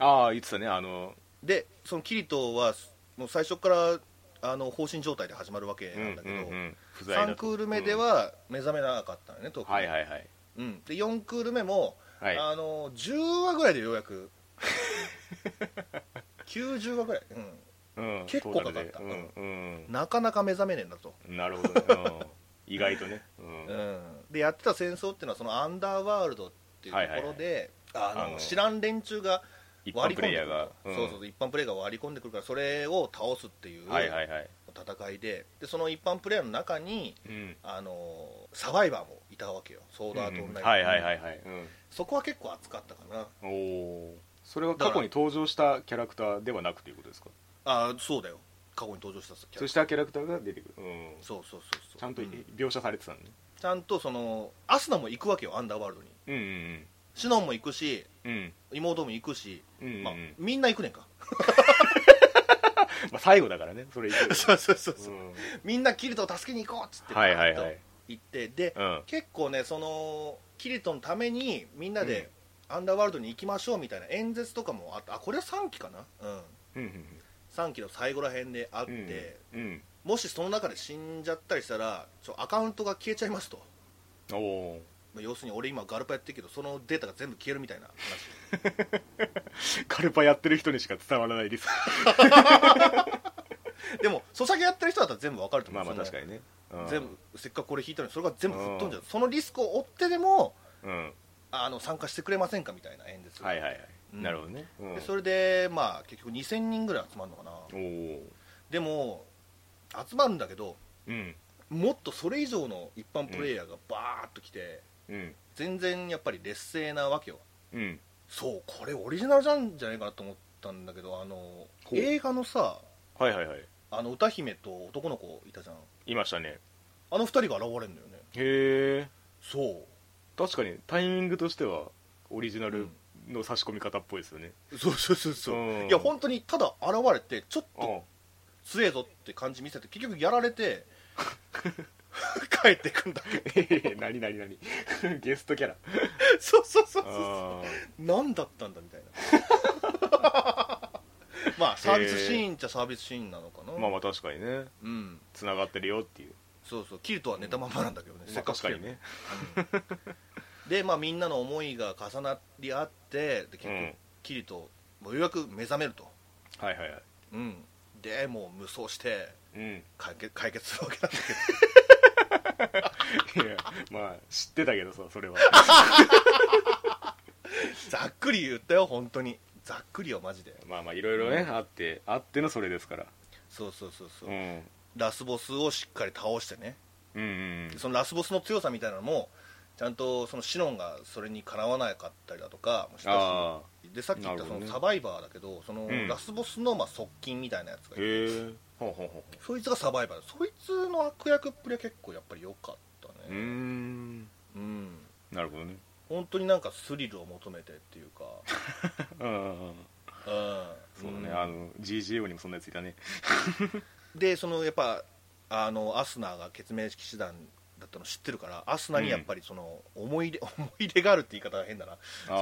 うん、ああ言ってたね。あのでそのキリトはもう最初からあの放心状態で始まるわけなんだけど、うんうんうん、3クール目では目覚めなかったのね、特に、はいはいはい。うん、で4クール目も、はい、あの10話ぐらいでようやく90話ぐらい、うん、うん、結構かかった、うんうん、なかなか目覚めねえんだと。なるほど、意外とね、うん。でやってた戦争っていうのはそのアンダーワールドっていうところで、はいはいはい、あの。知らん連中が割り込んでくる、うん、そうそう一般プレイヤーが割り込んでくるからそれを倒すっていう戦いででその一般プレイヤーの中に、うん、あのサバイバーもいたわけよ。ソードアートオンライン、はいはいはいはい、そこは結構熱かったかな。おおそれは過去に登場したキャラクターではなくということですか？ああそうだよ。過去に登場したそうしたキャラクターが出てくる、うん、そうそうそうそう。ちゃんと描写されてたのね、ちゃんとそのアスナも行くわけよアンダーワールドに。うんうんうんシノンも行くし、うん、妹も行くし、うんうんまあ、みんな行くねんか。(laughs) まあ最後だからねそれ行く (laughs) そうそうそうそう、うん、みんなキリトを助けに行こうっつってはいはいはい。行ってで、うん、結構ねそのキリトのためにみんなでアンダーワールドに行きましょうみたいな演説とかもあってあこれは3期かな？うん、うんうん、3期の最後らへんであって、うんうん、もしその中で死んじゃったりしたらちょアカウントが消えちゃいますと。おお要するに俺今ガルパやってるけどそのデータが全部消えるみたいな話。(laughs) ガルパやってる人にしか伝わらないです (laughs) でもソシャゲやってる人だったら全部わかると思う。まあまあ確かにね、うん、全部せっかくこれ引いたのにそれが全部吹っ飛んじゃう、うん、そのリスクを負ってでも、うん、あの参加してくれませんかみたいな演説。はいはいはい、なるほどね、でそれでまあ結局2000人ぐらい集まるのかな。でも集まるんだけど、もっとそれ以上の一般プレイヤーがバーッと来て、全然やっぱり劣勢なわけよ、うん、そうこれオリジナルじゃんじゃないかなと思っったんだけどあの映画のさはいはいはい。あの歌姫と男の子いたじゃん。いましたね。あの二人が現れるんだよね。へえ。そう。確かにタイミングとしてはオリジナルの差し込み方っぽいですよね、そうそうそうそう、う。ん。いや本当にただ現れてちょっと強えぞって感じ見せて結局やられて (laughs) (laughs) 帰ってくんだけど。え何何何？(laughs) ゲストキャラ。そうそうそうそうあ何だったんだみたいな。(laughs) まあサービスシーンっちゃサービスシーンなのかな、ーまあまあ確かにね。うん。つながってるよっていう、そうそう。キルトは寝たままなんだけどね、まあ、せっかく確かにね。でまあみんなの思いが重なり合ってで結局、うん。キリトもうようやく目覚めると、はいはいはい。うん、でもう無双してうん。解決解決するわけなんだけど。いやまあ知ってたけどさそれは。(laughs) ざっくり言ったよ本当に。ざっくりよマジで。まあまあいろいろね、あってあってのそれですから。そうそうそうそう、うん。ラスボスをしっかり倒してね。うんうんそのラスボスの強さみたいなのもちゃんとそのシノンがそれにかなわなかったりだとかもしたあしでさっき言ったなるほどね。そのサバイバーだけどそのうん。ラスボスのまあ側近みたいなやつがいて、へえほうほうほそいつがサバイバー。そいつの悪役っぷりは結構やっぱり良かったううーねん。うん。なるほどね。本当になんかスリルを求めてっていうか。(laughs) うんうんうん。うん。そうだね、あの GGO にもそんなやついたね。でそのやっぱあのアスナが決命式師団だったの知ってるからアスナにやっぱりその思い出、(laughs) 思い出があるって言い方は変だな。ああ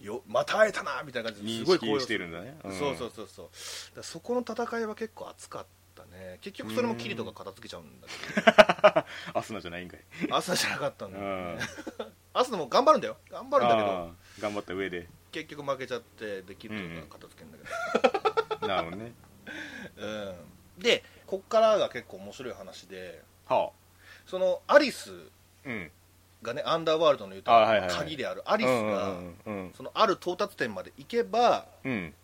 よまた会えたなみたいな感じですごい認識してるんだね、そうそうそうそう。だそこの戦いは結構熱かったね。結局それもキリトが片付けちゃうんだけ (laughs) アスナじゃないんかい。どアスナじゃなかったんだよ。うん。ね (laughs) アスナも頑張るんだよ。頑張るんだけど。頑張った上で。結局負けちゃってでキリトが片付けるんだけなるほどね。ど、うん、でこっからが結構面白い話で。はそのアリスあうん。がねアンダーワールドの言うとあはいはいはい。鍵であるアリスがうんうんうんそのある到達点まで行けば、うん。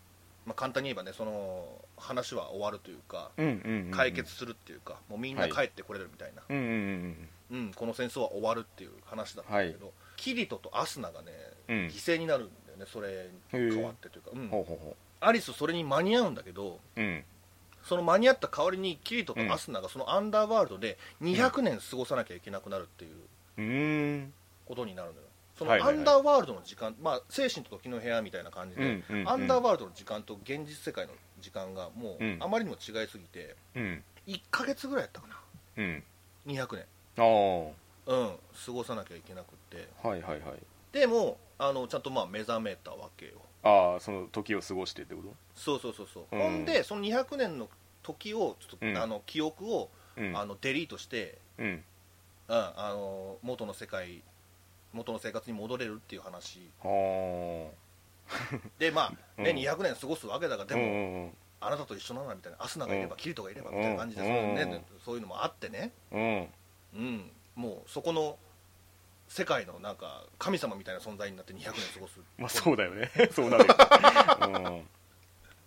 まあ、簡単に言えばねその話は終わるというかうんうんうん解決するっていうかもうみんな帰ってこれるみたいな、うんうんうんうん、この戦争は終わるっていう話だったんだけど、キリトとアスナがね、うん。犠牲になるんだよねそれに変わってというか、うん。ほうほうほアリスそれに間に合うんだけどううんその間に合った代わりにキリトとアスナがそのアンダーワールドで200年過ごさなきゃいけなくなるっていうことになるのよ。そのアンダーワールドの時間、まあ、精神と時の部屋みたいな感じで、うんうんうん。アンダーワールドの時間と現実世界の時間がもううん。あまりにも違いすぎてうん。1ヶ月ぐらいやったかな。うん。200年。ああ。はうん。過ごさなきゃいけなくって。いはいはい。でもあのちゃんとまあ目覚めたわけよああその時を過ごしてってこと？そうそうそうそう、うん。ほんでその200年の時をちょっと、うん。あの記憶を、うん。あのデリートして、うん。うん、あの元の世界元の生活に戻れるっていう話。はでまあ、ねうん。200年過ごすわけだからでも、あなたと一緒なのみたいなアスナがいれば、うん。キリトがいればみたいな感じで、うんそういうねうんそういうのもあってね、うん。うん、もうそこの世界のなんか神様みたいな存在になって200年過ごす。まあそうだよね。(laughs) そうなるよ、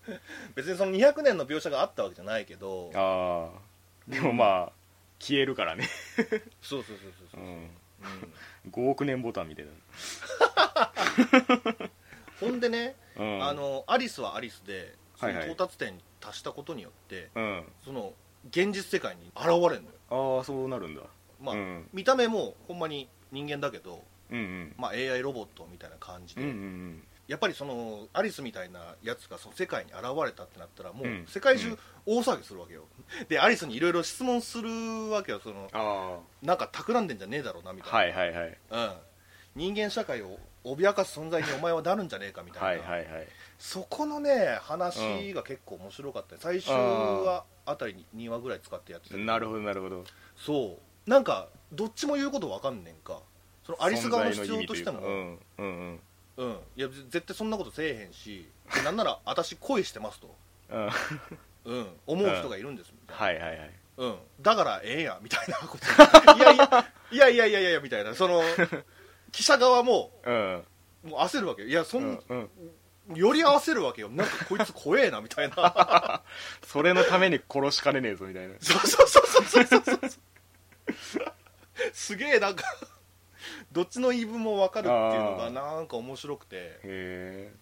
うん、別にその200年の描写があったわけじゃないけど。ああでもまあ消えるからね、そうそうそうそうそう、うん、うん。5億年ボタンみたい (laughs) ほんでね、な、うん、あのアリスはアリスでそのはい。はい到達点に達したことによって、うん。その現実世界に現れるのよ、ああそうなるんだ。まあうん。見た目もほんまに人間だけど、うんうん。まあ、AI ロボットみたいな感じで、うんうんやっぱりそのアリスみたいなやつがその世界に現れたってなったらもううん。世界中大騒ぎするわけよ、でアリスにいろいろ質問するわけよそのあなんか企んでんじゃねえだろうなみあたいはいはいはい。な、うん、人間社会を脅かす存在にお前はなるんじゃねえかみたいな、はいはいはい。そこのね話が結構面白かった、最初はあたりに2話ぐらい使ってやってたなるほどなるほど。そう。なんかどっちも言うことわかんねんか。そのアリス側の主張としても。うんうんうん、いやぜ絶対そんなことせえへんしなんなら私恋してますと、うん。はいうん、思う人がいるんですみたいな、はいはいうん、だからええやみたいなこと。(laughs) いやいやいやいやいやいやみたいな。その記者側もうん。もう焦るわけよ。いやそ、うんんうん。より合わせるわけよ。なんかこいつ怖えなみたいな。(laughs) それのために殺しかねねえぞみたいな。(laughs) そうそうそうそうそうそうすげえなんかどっちの言い分も分かるっていうのがなんか面白くて。へ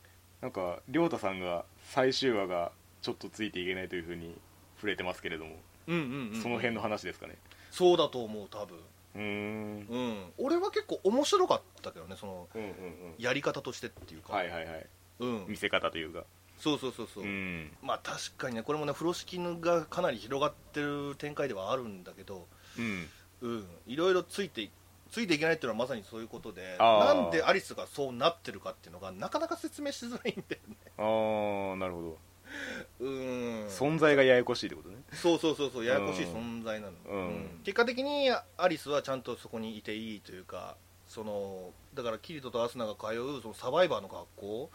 なんか亮太さんが最終話がちょっとついていけないというふうに触れてますけれども、うんうんうん、その辺の話ですかね。そうだと思う多分。うん。うん。俺は結構面白かったけどねその、うんうんうん、やり方としてっていうか。はいはいはい、うん、見せ方というか。そうそうそうそう、うん、まあ確かにねこれもね風呂敷がかなり広がってる展開ではあるんだけど。うんうん。いろいろついてついていけないっていうのはまさにそういうことでなんでアリスがそうなってるかっていうのがなかなか説明しづらいんだよね。ああなるほど。(laughs) うん。存在がややこしいってことね。そうそうそうそうややこしい存在なの、うん、うん、結果的にアリスはちゃんとそこにいていいというかそのだからキリトとアスナが通うそのサバイバーの学校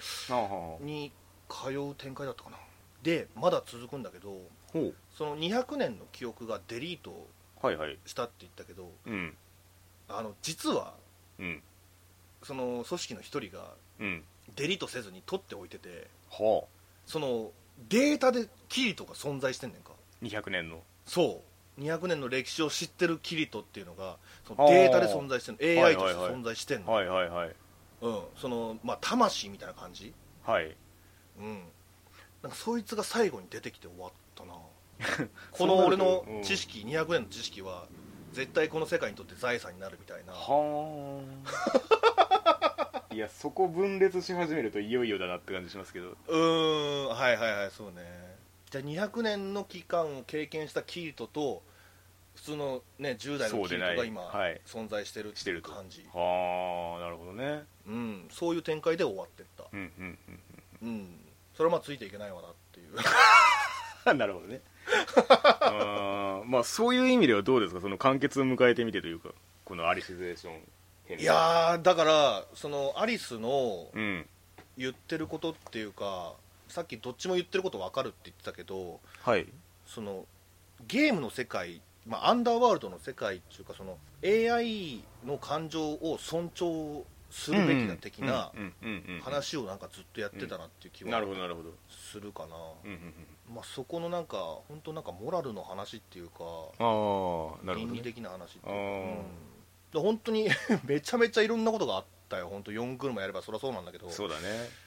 に通う展開だったかな。でまだ続くんだけどその200年の記憶がデリートしたって言ったけど、はいはい、あの実は、うん、その組織の一人がデリートせずに取っておいてて、はあ、そのデータでキリトが存在してんねんか。200年の。そう。200年の歴史を知ってるキリトっていうのがそのデータで存在してるの。AI として存在してんの。はいはいはい、うん、そのまあ魂みたいな感じ。はい。うん。なんかそいつが最後に出てきて終わったな (laughs) この俺の知識、うん、200年の知識は絶対この世界にとって財産になるみたいな。はあ。(laughs) いやそこ分裂し始めるといよいよだなって感じしますけど。うんはいはいはいそうね。じゃあ200年の期間を経験したキートと普通のね10代のキートが今、はい、存在してるっていう感じ。はあなるほどね。うんそういう展開で終わってった。うんうんうんうん、うん、それはまあついていけないわなっていう。(laughs) なるほどねあまあそういう意味ではどうですか？その完結を迎えてみてというかこのアリシゼーション編。いやだからそのアリスの言ってることっていうか、うん、さっきどっちも言ってること分かるって言ってたけど、はい、そのゲームの世界、まあ、アンダーワールドの世界っていうかその AI の感情を尊重するべきだ的な話をなんかずっとやってたなっていう気はするかな、まあ、そこのなんか本当なんかモラルの話っていうか倫理的な話っていうか、うん、本当にめちゃめちゃいろんなことがあったよ本当4車やればそりゃそうなんだけどそうだね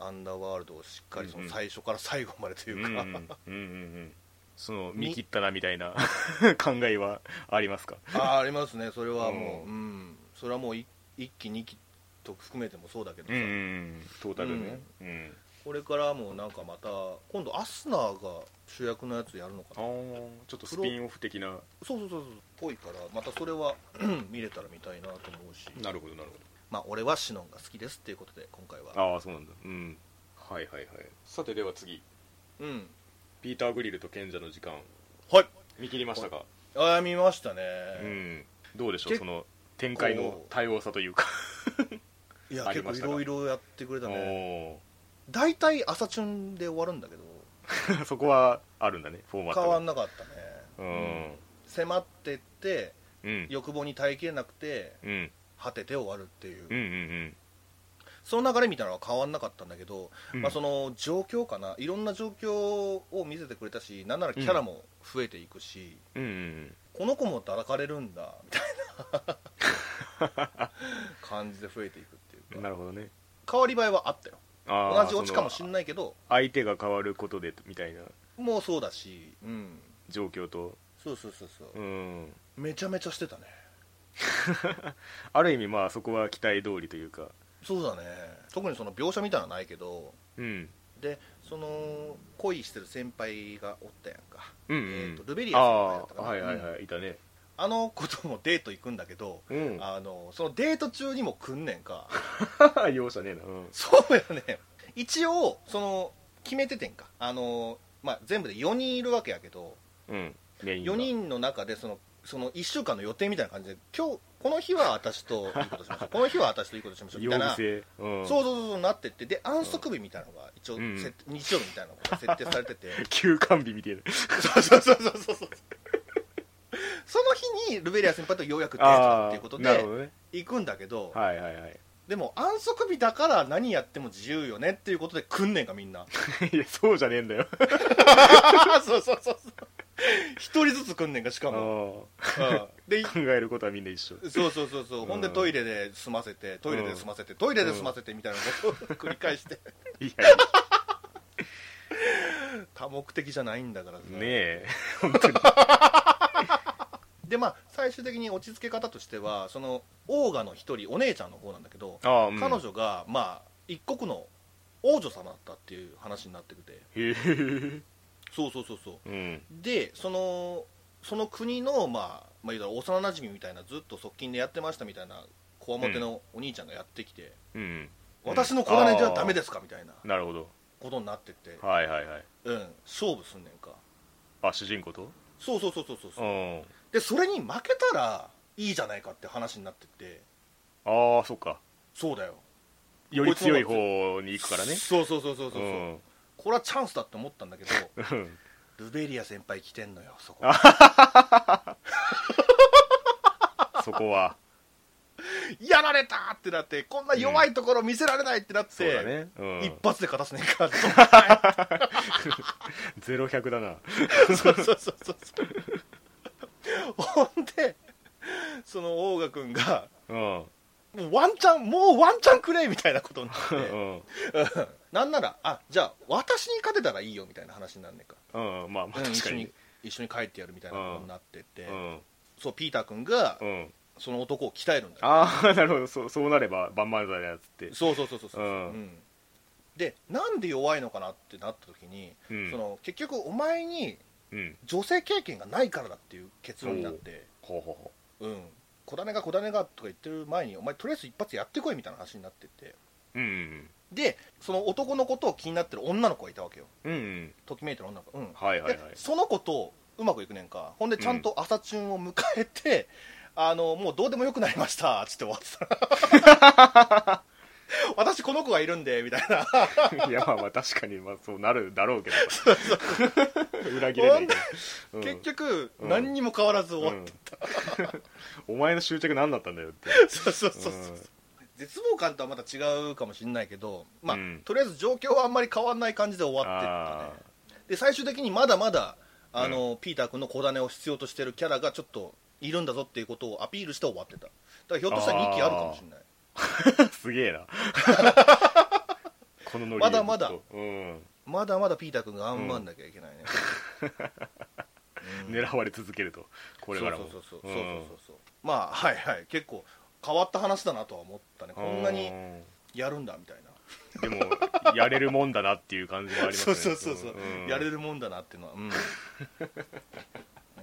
アンダーワールドをしっかりその最初から最後までというかその見切ったなみたいな考えはありますかあありますねそれはもう、うん、それはもう一1期2期と含めてもそうだけどさ、うん、トータルね、うん、これからもなんかまた今度アスナーが主役のやつやるのかな。ちょっとスピンオフ的な。そうそうそうそう。ぽいから。またそれは (clears throat) 見れたら見たいなと思うし。なるほどなるほど。まあ俺はシノンが好きですっていうことで今回は。ああそうなんだ。うん。はいはいはい。さてでは次。うん。ピーター・グリルと賢者の時間。はい。見切りましたか？ああ見ましたね。うん。どうでしょう？その展開の多様さというか。いや (laughs) 結構いろいろやってくれたね。大体朝チュンで終わるんだけど。(laughs) そこはあるんだねフォーマット変わんなかったね、うん、迫ってって、うん、欲望に耐えきれなくて、うん、果てて終わるっていう,、うんうんうん。その流れみたいなのは変わんなかったんだけど、うん、まあ、その状況かな。いろんな状況を見せてくれたしなんならキャラも増えていくし、うんうんうん、この子も抱かれるんだみたいな (laughs) 感じで増えていくっていうか。なるほどね。変わり映えはあったよ。同じオチかもしんないけど相手が変わることでみたいな。もうそうだし、うん、状況と。そうそうそうそう、うん、めちゃめちゃしてたね。(laughs) ある意味まあそこは期待通りというか。そうだね。特にその描写みたいなのはないけど、うん、でその恋してる先輩がおったやんか、うんうん、えーと、ルベリア先輩だったかな。はいはいはい、いたね。あの子ともデート行くんだけど、うん、あのそのデート中にも来んねんか。(laughs) 容赦ねえな、うん、そうやね一応その決めててんか。あの、まあ、全部で4人いるわけやけど、うん、4人の中でそのその1週間の予定みたいな感じで今日この日は私といいことしましょう。この日は私といいことしましょう。みたいな、うん、そうそうそうなってって。で安息日みたいなのが一応、うん、日曜日みたいなのが設定されてて。(laughs) 休館日みたいな。そうそうそうそうそう。そうその日にルベリア先輩とようやくデートっていうことで行くんだけど、はいはいはい。でも安息日だから何やっても自由よねっていうことで来んねんかみんな。(laughs) いやそうじゃねえんだよ。(laughs) そうそうそうそう (laughs) 一人ずつ来んねんかしかも、うん。で考えることはみんな一緒。そうそうそうそう、ほんでトイレで済ませてトイレで済ませて、トイレで済ませてみたいなことを繰り返して。いや多目的じゃないんだからさ。ねえ。本当にでまあ最終的に落ち着け方としてはそのオーガの一人お姉ちゃんの方なんだけど、あ、うん、彼女がまあ一国の王女様だったっていう話になってくて。へえそうそうそうそう、うん、でそのその国のまあまあ、幼なじみみたいなずっと側近でやってましたみたいなこわもてのお兄ちゃんがやってきて、うん、私の小金じゃダメですかみたいな。なるほど。ことになってて。はいはいはい。うん。勝負すんねんか。あ主人公と？そうそうそうそうそうそう。でそれに負けたらいいじゃないかって話になってて。ああそっか。そうだよ。より強い方に行くからね。そうそうそうそうそう、うん、これはチャンスだって思ったんだけどルベリア先輩来てんのよそこ。(laughs) そこは。やられたってなってこんな弱いところ見せられないってなって、うん。ね。うん、一発で勝たすねんか (laughs) ゼロ百だな。そうそうそうそうほんでそのオーガ君が、うん、もうワンチャンもうワンチャンくれみたいなことになって、(laughs) うん、なんならあじゃあ私に勝てたらいいよみたいな話になんねんか、うんまあ、まあ一緒に一緒に帰ってやるみたいなことになってて、そうピーター君が、その男を鍛えるんだよ。ああ (laughs) なるほど。そうそうなれば万々歳だやつって。そうそうそうそうそう、うん。でなんで弱いのかなってなった時に、うん、その結局お前に女性経験がないからだっていう結論になって、ほうほうほう。うん小種が小種がとか言ってる前にお前とりあえず一発やってこいみたいな話になってて、うんうん、でその男のことを気になってる女の子がいたわけよ、うんうん、ときめいてる女の子、うん。はいはいはい、その子とうまくいくねんか。ほんでちゃんと朝チュンを迎えて、あのもうどうでもよくなりましたっつって終わってた (laughs) (laughs) 私この子がいるんでみたいな。(laughs) いやまあまあ確かにまあそうなるだろうけど。裏切れないけど、うん、結局、うん、何にも変わらず終わってた、うん、(laughs) お前の執着何だったんだよって。そうそうそうそう、絶望感とはまた違うかもしれないけど、まあとりあえず状況はあんまり変わらない感じで終わってったね。で最終的にまだまだあの、ピーター君の小種を必要としてるキャラがちょっといるんだぞっていうことをアピールして終わってた。だからひょっとしたら2期あるかもしれない (laughs) すげえな。(laughs) このノリまだまだ、うん、まだまだピーター君が頑張んなきゃいけないね、うん、狙われ続けると。これからも。そうそうそうそうそうそうまあはいはい。結構変わった話だなとは思ったね。こんなにやるんだみたいな。でもやれるもんだなっていう感じもありますね。(laughs) そうそうそうそう、うん、やれるもんだなっていうのはうん。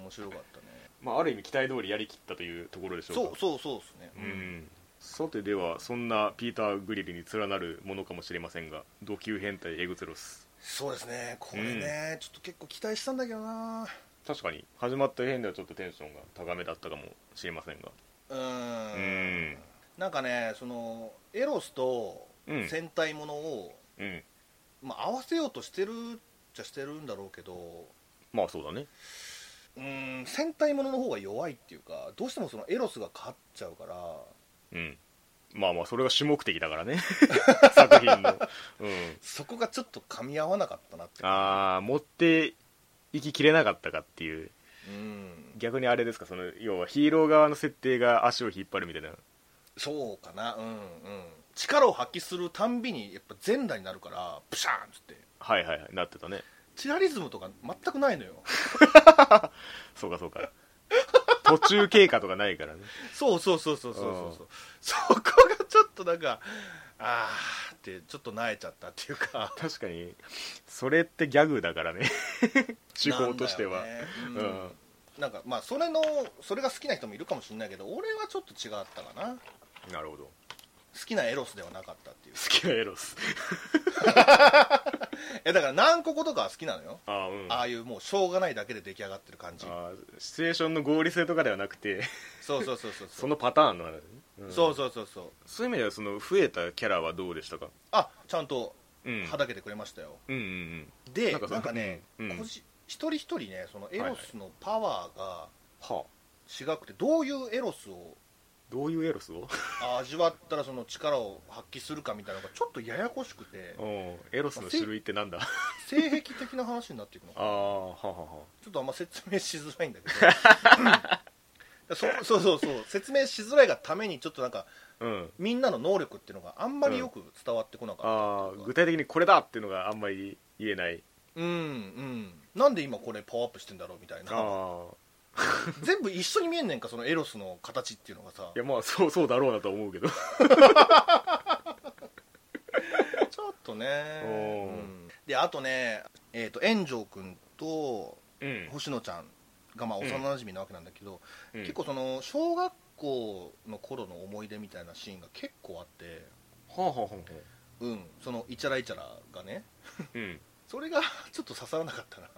面白かったね。まあ、ある意味期待通りやりきったというところでしょうか。そうそうそうですね、うん、さてではそんなピーター・グリルに連なるものかもしれませんが土級変態エグゼロス。そうですね。これね、うん、ちょっと結構期待したんだけどな。確かに。始まった編ではちょっとテンションが高めだったかもしれませんが。うん。なんかねそのエロスと戦隊ものを、うん、まあ、合わせようとしてるっちゃしてるんだろうけどまあそうだね。うん戦隊ものの方が弱いっていうかどうしてもそのエロスが勝っちゃうからうん。まあまあそれが主目的だからね。(laughs) 作品の、うん、そこがちょっと噛み合わなかったなってああ持っていききれなかったかっていう、うん、逆にあれですか？その要はヒーロー側の設定が足を引っ張るみたいな。そうかな。うんうん。力を発揮するたんびにやっぱ全裸になるからプシャーンっつって。はいはいはい。なってたね。チラリズムとか全くないのよ。(laughs) そうかそうか途中経過とかないからね。そうそうそうそうそうそうそう。そこがちょっとなんかああってちょっとなえちゃったっていうか。確かに。それってギャグだからね。(laughs) 手法としては、ね、うん、うん、なんかまあそれのそれが好きな人もいるかもしれないけど俺はちょっと違ったかな。なるほど好きなエロスではなかったっていう。好きなエロス。(laughs) えだから何個ことかは好きなのよ。あ,、うん、ああいうもうしょうがないだけで出来上がってる感じ。あシチュエーションの合理性とかではなくて。そうそうそうそうそのパターンの、うん、そうそうそうそう。そういう意味ではその増えたキャラはどうでしたか？あちゃんとはだけてくれましたよ、うんうんうん、でなんかね、うん、一人一人ねそのエロスのパワーが違くてどういうエロスをどういうエロスを？味わったらその力を発揮するかみたいなのがちょっとややこしくて。エロスの種類ってなんだ？性癖的な話になっていくのか (laughs) ああはははちょっとあんま説明しづらいんだけど。(laughs) そそうそうそう。説明しづらいがためにちょっとなんか、うん、みんなの能力っていうのがあんまりよく伝わってこなかった、うん、ああ具体的にこれだっていうのがあんまり言えない。うんうん。なんで今これパワーアップしてんだろうみたいな (laughs) 全部一緒に見えんねんかそのエロスの形っていうのがさ。いやまあそうそうだろうなと思うけど。(laughs) ちょっとね、うん、であとねえっ、ー、と炎上君と星野ちゃんがまあ幼なじみなわけなんだけど、うん、結構その小学校の頃の思い出みたいなシーンが結構あって。はあはあはあうん。そのイチャライチャラがね、うん、(laughs) それがちょっと刺さらなかったな。へ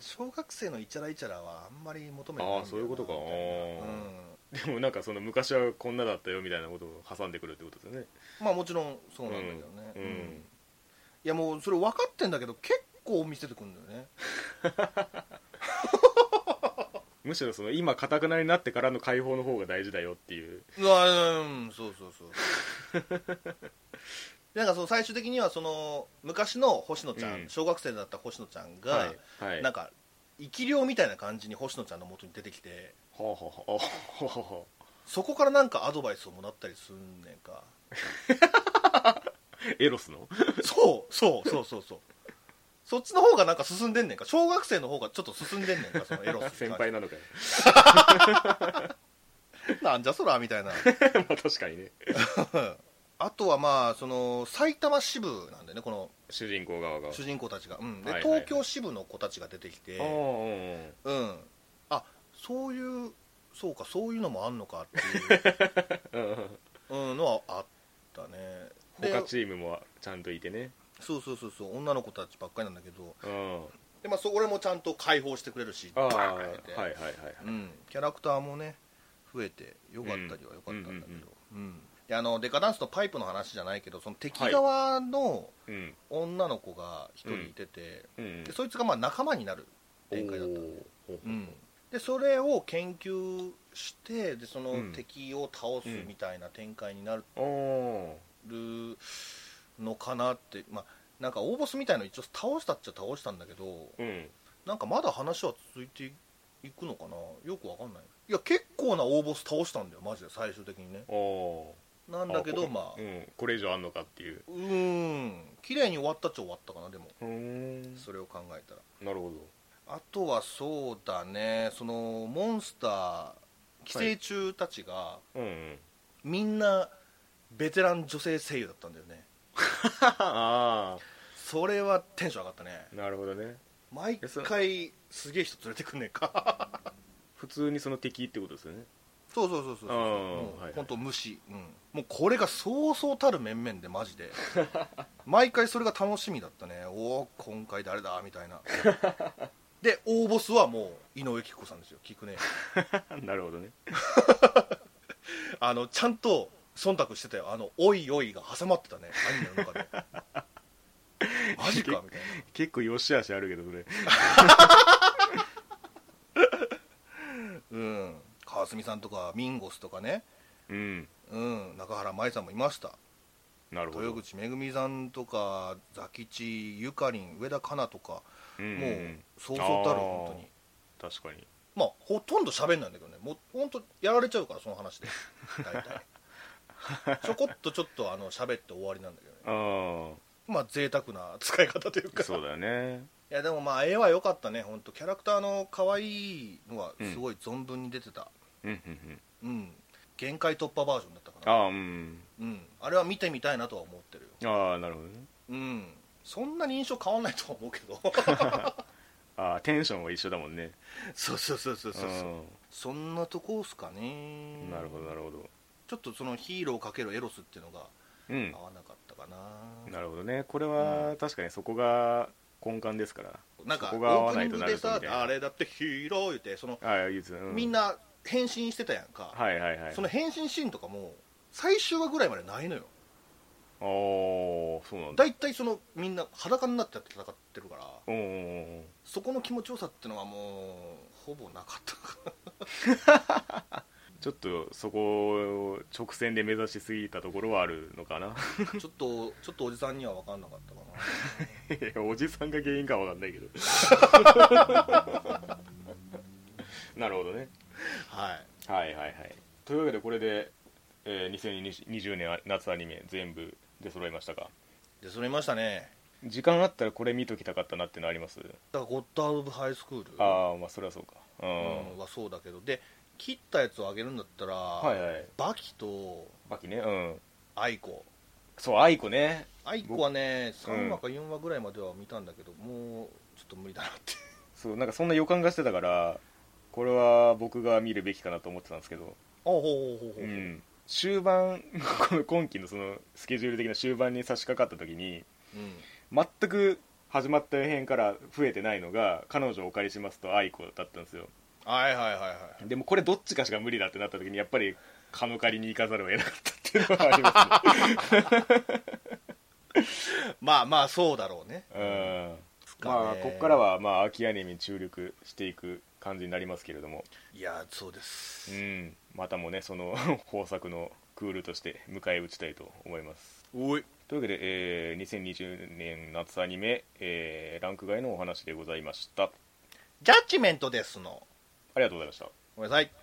小学生のイチャライチャラはあんまり求めてないああそういうことか、うん、でもなんかその昔はこんなだったよみたいなことを挟んでくるってことですよね。まあもちろんそうなんだけどね、うん、うん、いやもうそれ分かってんだけど結構見せてくるんだよね。むしろその今かたくなになってからの解放の方が大事だよっていう。うんそうそうそう (laughs) なんかその最終的にはその昔の星野ちゃん、うん。小学生だった星野ちゃんが、はいはい。なんか生き量みたいな感じに星野ちゃんの元に出てきてはあはあはあはあはそこからなんかアドバイスをもらったりすんねんか。(laughs) エロスの？そうそうそうそうそう。そっちの方がなんか進んでんねんか。小学生の方がちょっと進んでんねんかそのエロス先輩なのかよ。(laughs) なんじゃそらみたいな。(laughs) まあ確かにねあとはまあその埼玉支部なんでねこの主人公側が。主人公たちが、うん、で、はいはいはい、東京支部の子たちが出てきて。うん、あそういうそうかそういうのもあんのかっていう、(laughs) うん、のはあったね。他チームもちゃんといてね。そうそうそうそう。女の子たちばっかりなんだけど、うん、でまあそこもちゃんと解放してくれるしあはいはいはい、うん、キャラクターもね増えてよかったりはよかったんだけど、うん、あのデカダンスとパイプの話じゃないけどその敵側の女の子が一人いてて、でそいつがまあ仲間になる展開だったんで,、うん、でそれを研究してでその敵を倒すみたいな展開になるのかなって、まあ、なんか大ボスみたいの一応倒したっちゃ倒したんだけど、うん、なんかまだ話は続いていくのかな？よくわかんない。いや結構な大ボス倒したんだよマジで最終的にねなんだけどまあ、うん、これ以上あんのかっていう。うん。綺麗に終わったっちゃ終わったかなでも。それを考えたら。なるほど。あとはそうだね。そのモンスター寄生虫たちが、はいうんうん、みんなベテラン女性声優だったんだよね。(laughs) ああ。それはテンション上がったね。なるほどね。毎回すげえ人連れてくんねえか。(laughs) 普通にその敵ってことですよねそうそうそうそうそう。本当無視、うん、もうこれがそうそうたる面々でマジで。(laughs) 毎回それが楽しみだったね。おお今回誰だみたいな。で大ボスはもう井上貴子さんですよ。聞くね。(laughs) なるほどね。(laughs) あのちゃんと忖度してたよ。あの「おいおい」が挟まってたね。アニメの中で。マジかみたいな。結構よしあしあるけどそれ。うん川澄さんとかミンゴスとかね、うん、うん、中原舞さんもいました。なるほど。豊口めぐみさんとかザキチゆかりん上田香奈とか、うん、もうそうそうたる本当に。確かに。まあほとんど喋んないんだけどね。もう本当やられちゃうからその話で。(laughs) 大体。ちょこっとちょっとあの喋って終わりなんだけどね。まあ贅沢な使い方というか。そうだよね。いやでもまあ絵は良かったね本当。キャラクターの可愛いのはすごい存分に出てた、うんうん、限界突破バージョンだったかな。ああうん、うん、あれは見てみたいなとは思ってるよ。ああなるほどね。うん。そんなに印象変わんないとは思うけど。(laughs) ああテンションは一緒だもんね。そうそうそうそうそうそん。なとこっすかね。なるほどなるほど。ちょっとそのヒーローかけるエロスっていうのが合わなかったかな、うん、なるほどね。これは確かにそこが根幹ですから。なんかオープニングでさあれだってヒーロー言ってそのあいつ、うん、みんな変身してたやんか、はいはいはい、その変身シーンとかも最終話ぐらいまでないのよ。ああそうなんだ。大体そのみんな裸になって戦ってるからそこの気持ちよさっていうのはもうほぼなかった。(laughs) ちょっとそこを直線で目指しすぎたところはあるのかな。(laughs) ちょっとちょっとおじさんには分かんなかったかな。(laughs) おじさんが原因かは分かんないけど。なるほどね、はい、はいはいはい。というわけでこれで、えー、2020年夏アニメ全部出揃いましたか？出揃いましたね。時間あったらこれ見ときたかったなってのあります？だからゴッドオブハイスクールああまあそれはそうか。うん、はそうだけど。で切ったやつをあげるんだったら、はいはい、バキとバキねうん。アイコ。そうアイコね。アイコはね3話か4話ぐらいまでは見たんだけど、うん、もうちょっと無理だなって。そうなんかそんな予感がしてたからこれは僕が見るべきかなと思ってたんですけど。終盤 (laughs) 今期のそのスケジュール的な終盤に差し掛かった時に、うん、全く始まった辺から増えてないのが彼女をお借りしますと愛子だったんですよ。はいはいはいはい。でもこれどっちかしか無理だってなった時にやっぱりカノ借りに行かざるを得なかったっていうのはありますね。(laughs) まあまあそうだろうね。うん。まあここからはまあ秋アニメに注力していく感じになりますけれども。いやそうです。うん。またもねその (laughs) 豊作のクールとして迎え撃ちたいと思います。おい。というわけで、えー、2020年夏アニメ、えー、ランク外のお話でございました。ジャッジメントですの。ありがとうございました。ごめんなさい